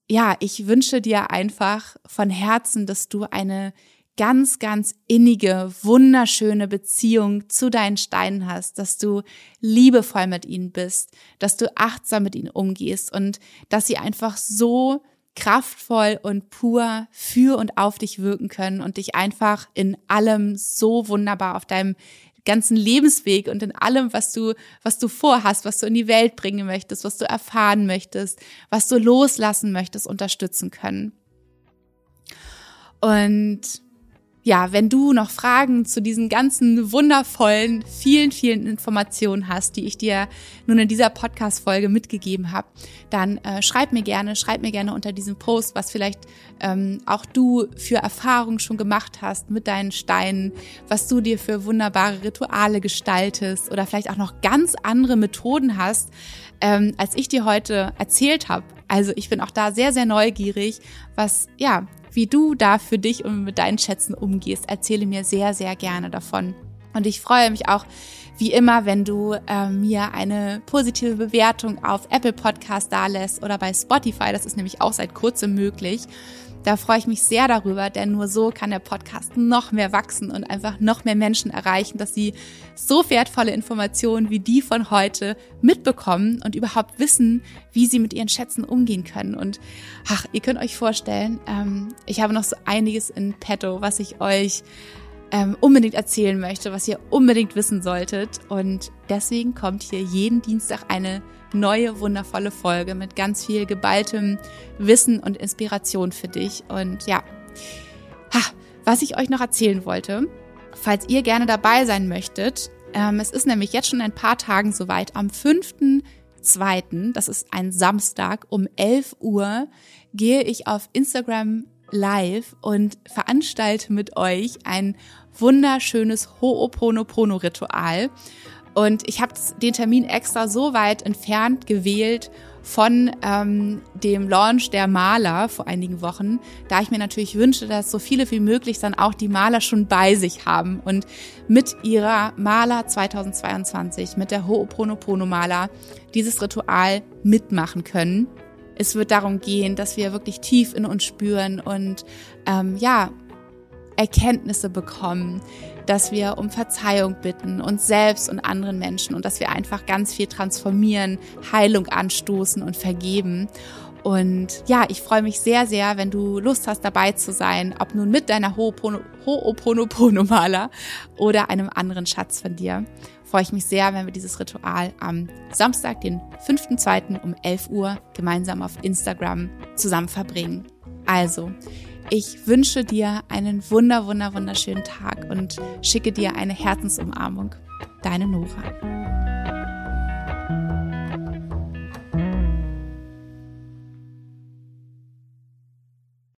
ja, ich wünsche dir einfach von Herzen, dass du eine ganz, ganz innige, wunderschöne Beziehung zu deinen Steinen hast, dass du liebevoll mit ihnen bist, dass du achtsam mit ihnen umgehst und dass sie einfach so kraftvoll und pur für und auf dich wirken können und dich einfach in allem so wunderbar auf deinem ganzen Lebensweg und in allem, was du, was du vorhast, was du in die Welt bringen möchtest, was du erfahren möchtest, was du loslassen möchtest, unterstützen können. Und ja, wenn du noch Fragen zu diesen ganzen wundervollen, vielen, vielen Informationen hast, die ich dir nun in dieser Podcast-Folge mitgegeben habe, dann äh, schreib mir gerne, schreib mir gerne unter diesem Post, was vielleicht ähm, auch du für Erfahrungen schon gemacht hast mit deinen Steinen, was du dir für wunderbare Rituale gestaltest oder vielleicht auch noch ganz andere Methoden hast, ähm, als ich dir heute erzählt habe. Also ich bin auch da sehr, sehr neugierig, was ja wie du da für dich und mit deinen Schätzen umgehst. Erzähle mir sehr, sehr gerne davon. Und ich freue mich auch, wie immer, wenn du äh, mir eine positive Bewertung auf Apple Podcast dalässt oder bei Spotify. Das ist nämlich auch seit kurzem möglich. Da freue ich mich sehr darüber, denn nur so kann der Podcast noch mehr wachsen und einfach noch mehr Menschen erreichen, dass sie so wertvolle Informationen wie die von heute mitbekommen und überhaupt wissen, wie sie mit ihren Schätzen umgehen können. Und ach, ihr könnt euch vorstellen, ähm, ich habe noch so einiges in petto, was ich euch ähm, unbedingt erzählen möchte, was ihr unbedingt wissen solltet. Und deswegen kommt hier jeden Dienstag eine neue wundervolle Folge mit ganz viel geballtem Wissen und Inspiration für dich. Und ja, ha, was ich euch noch erzählen wollte, falls ihr gerne dabei sein möchtet, ähm, es ist nämlich jetzt schon ein paar Tagen soweit, am 5.2., das ist ein Samstag um 11 Uhr, gehe ich auf Instagram live und veranstalte mit euch ein wunderschönes Ho'oponopono-Ritual. Und ich habe den Termin extra so weit entfernt gewählt von ähm, dem Launch der Maler vor einigen Wochen, da ich mir natürlich wünsche, dass so viele wie möglich dann auch die Maler schon bei sich haben und mit ihrer Maler 2022, mit der Ho'oponopono Maler, dieses Ritual mitmachen können. Es wird darum gehen, dass wir wirklich tief in uns spüren und ähm, ja Erkenntnisse bekommen, dass wir um Verzeihung bitten, uns selbst und anderen Menschen und dass wir einfach ganz viel transformieren, Heilung anstoßen und vergeben. Und ja, ich freue mich sehr, sehr, wenn du Lust hast, dabei zu sein, ob nun mit deiner Ho'oponopono-Maler oder einem anderen Schatz von dir. Freue ich mich sehr, wenn wir dieses Ritual am Samstag, den 5.2. um 11 Uhr gemeinsam auf Instagram zusammen verbringen. Also, ich wünsche dir einen wunder, wunder, wunderschönen Tag und schicke dir eine Herzensumarmung. Deine Nora.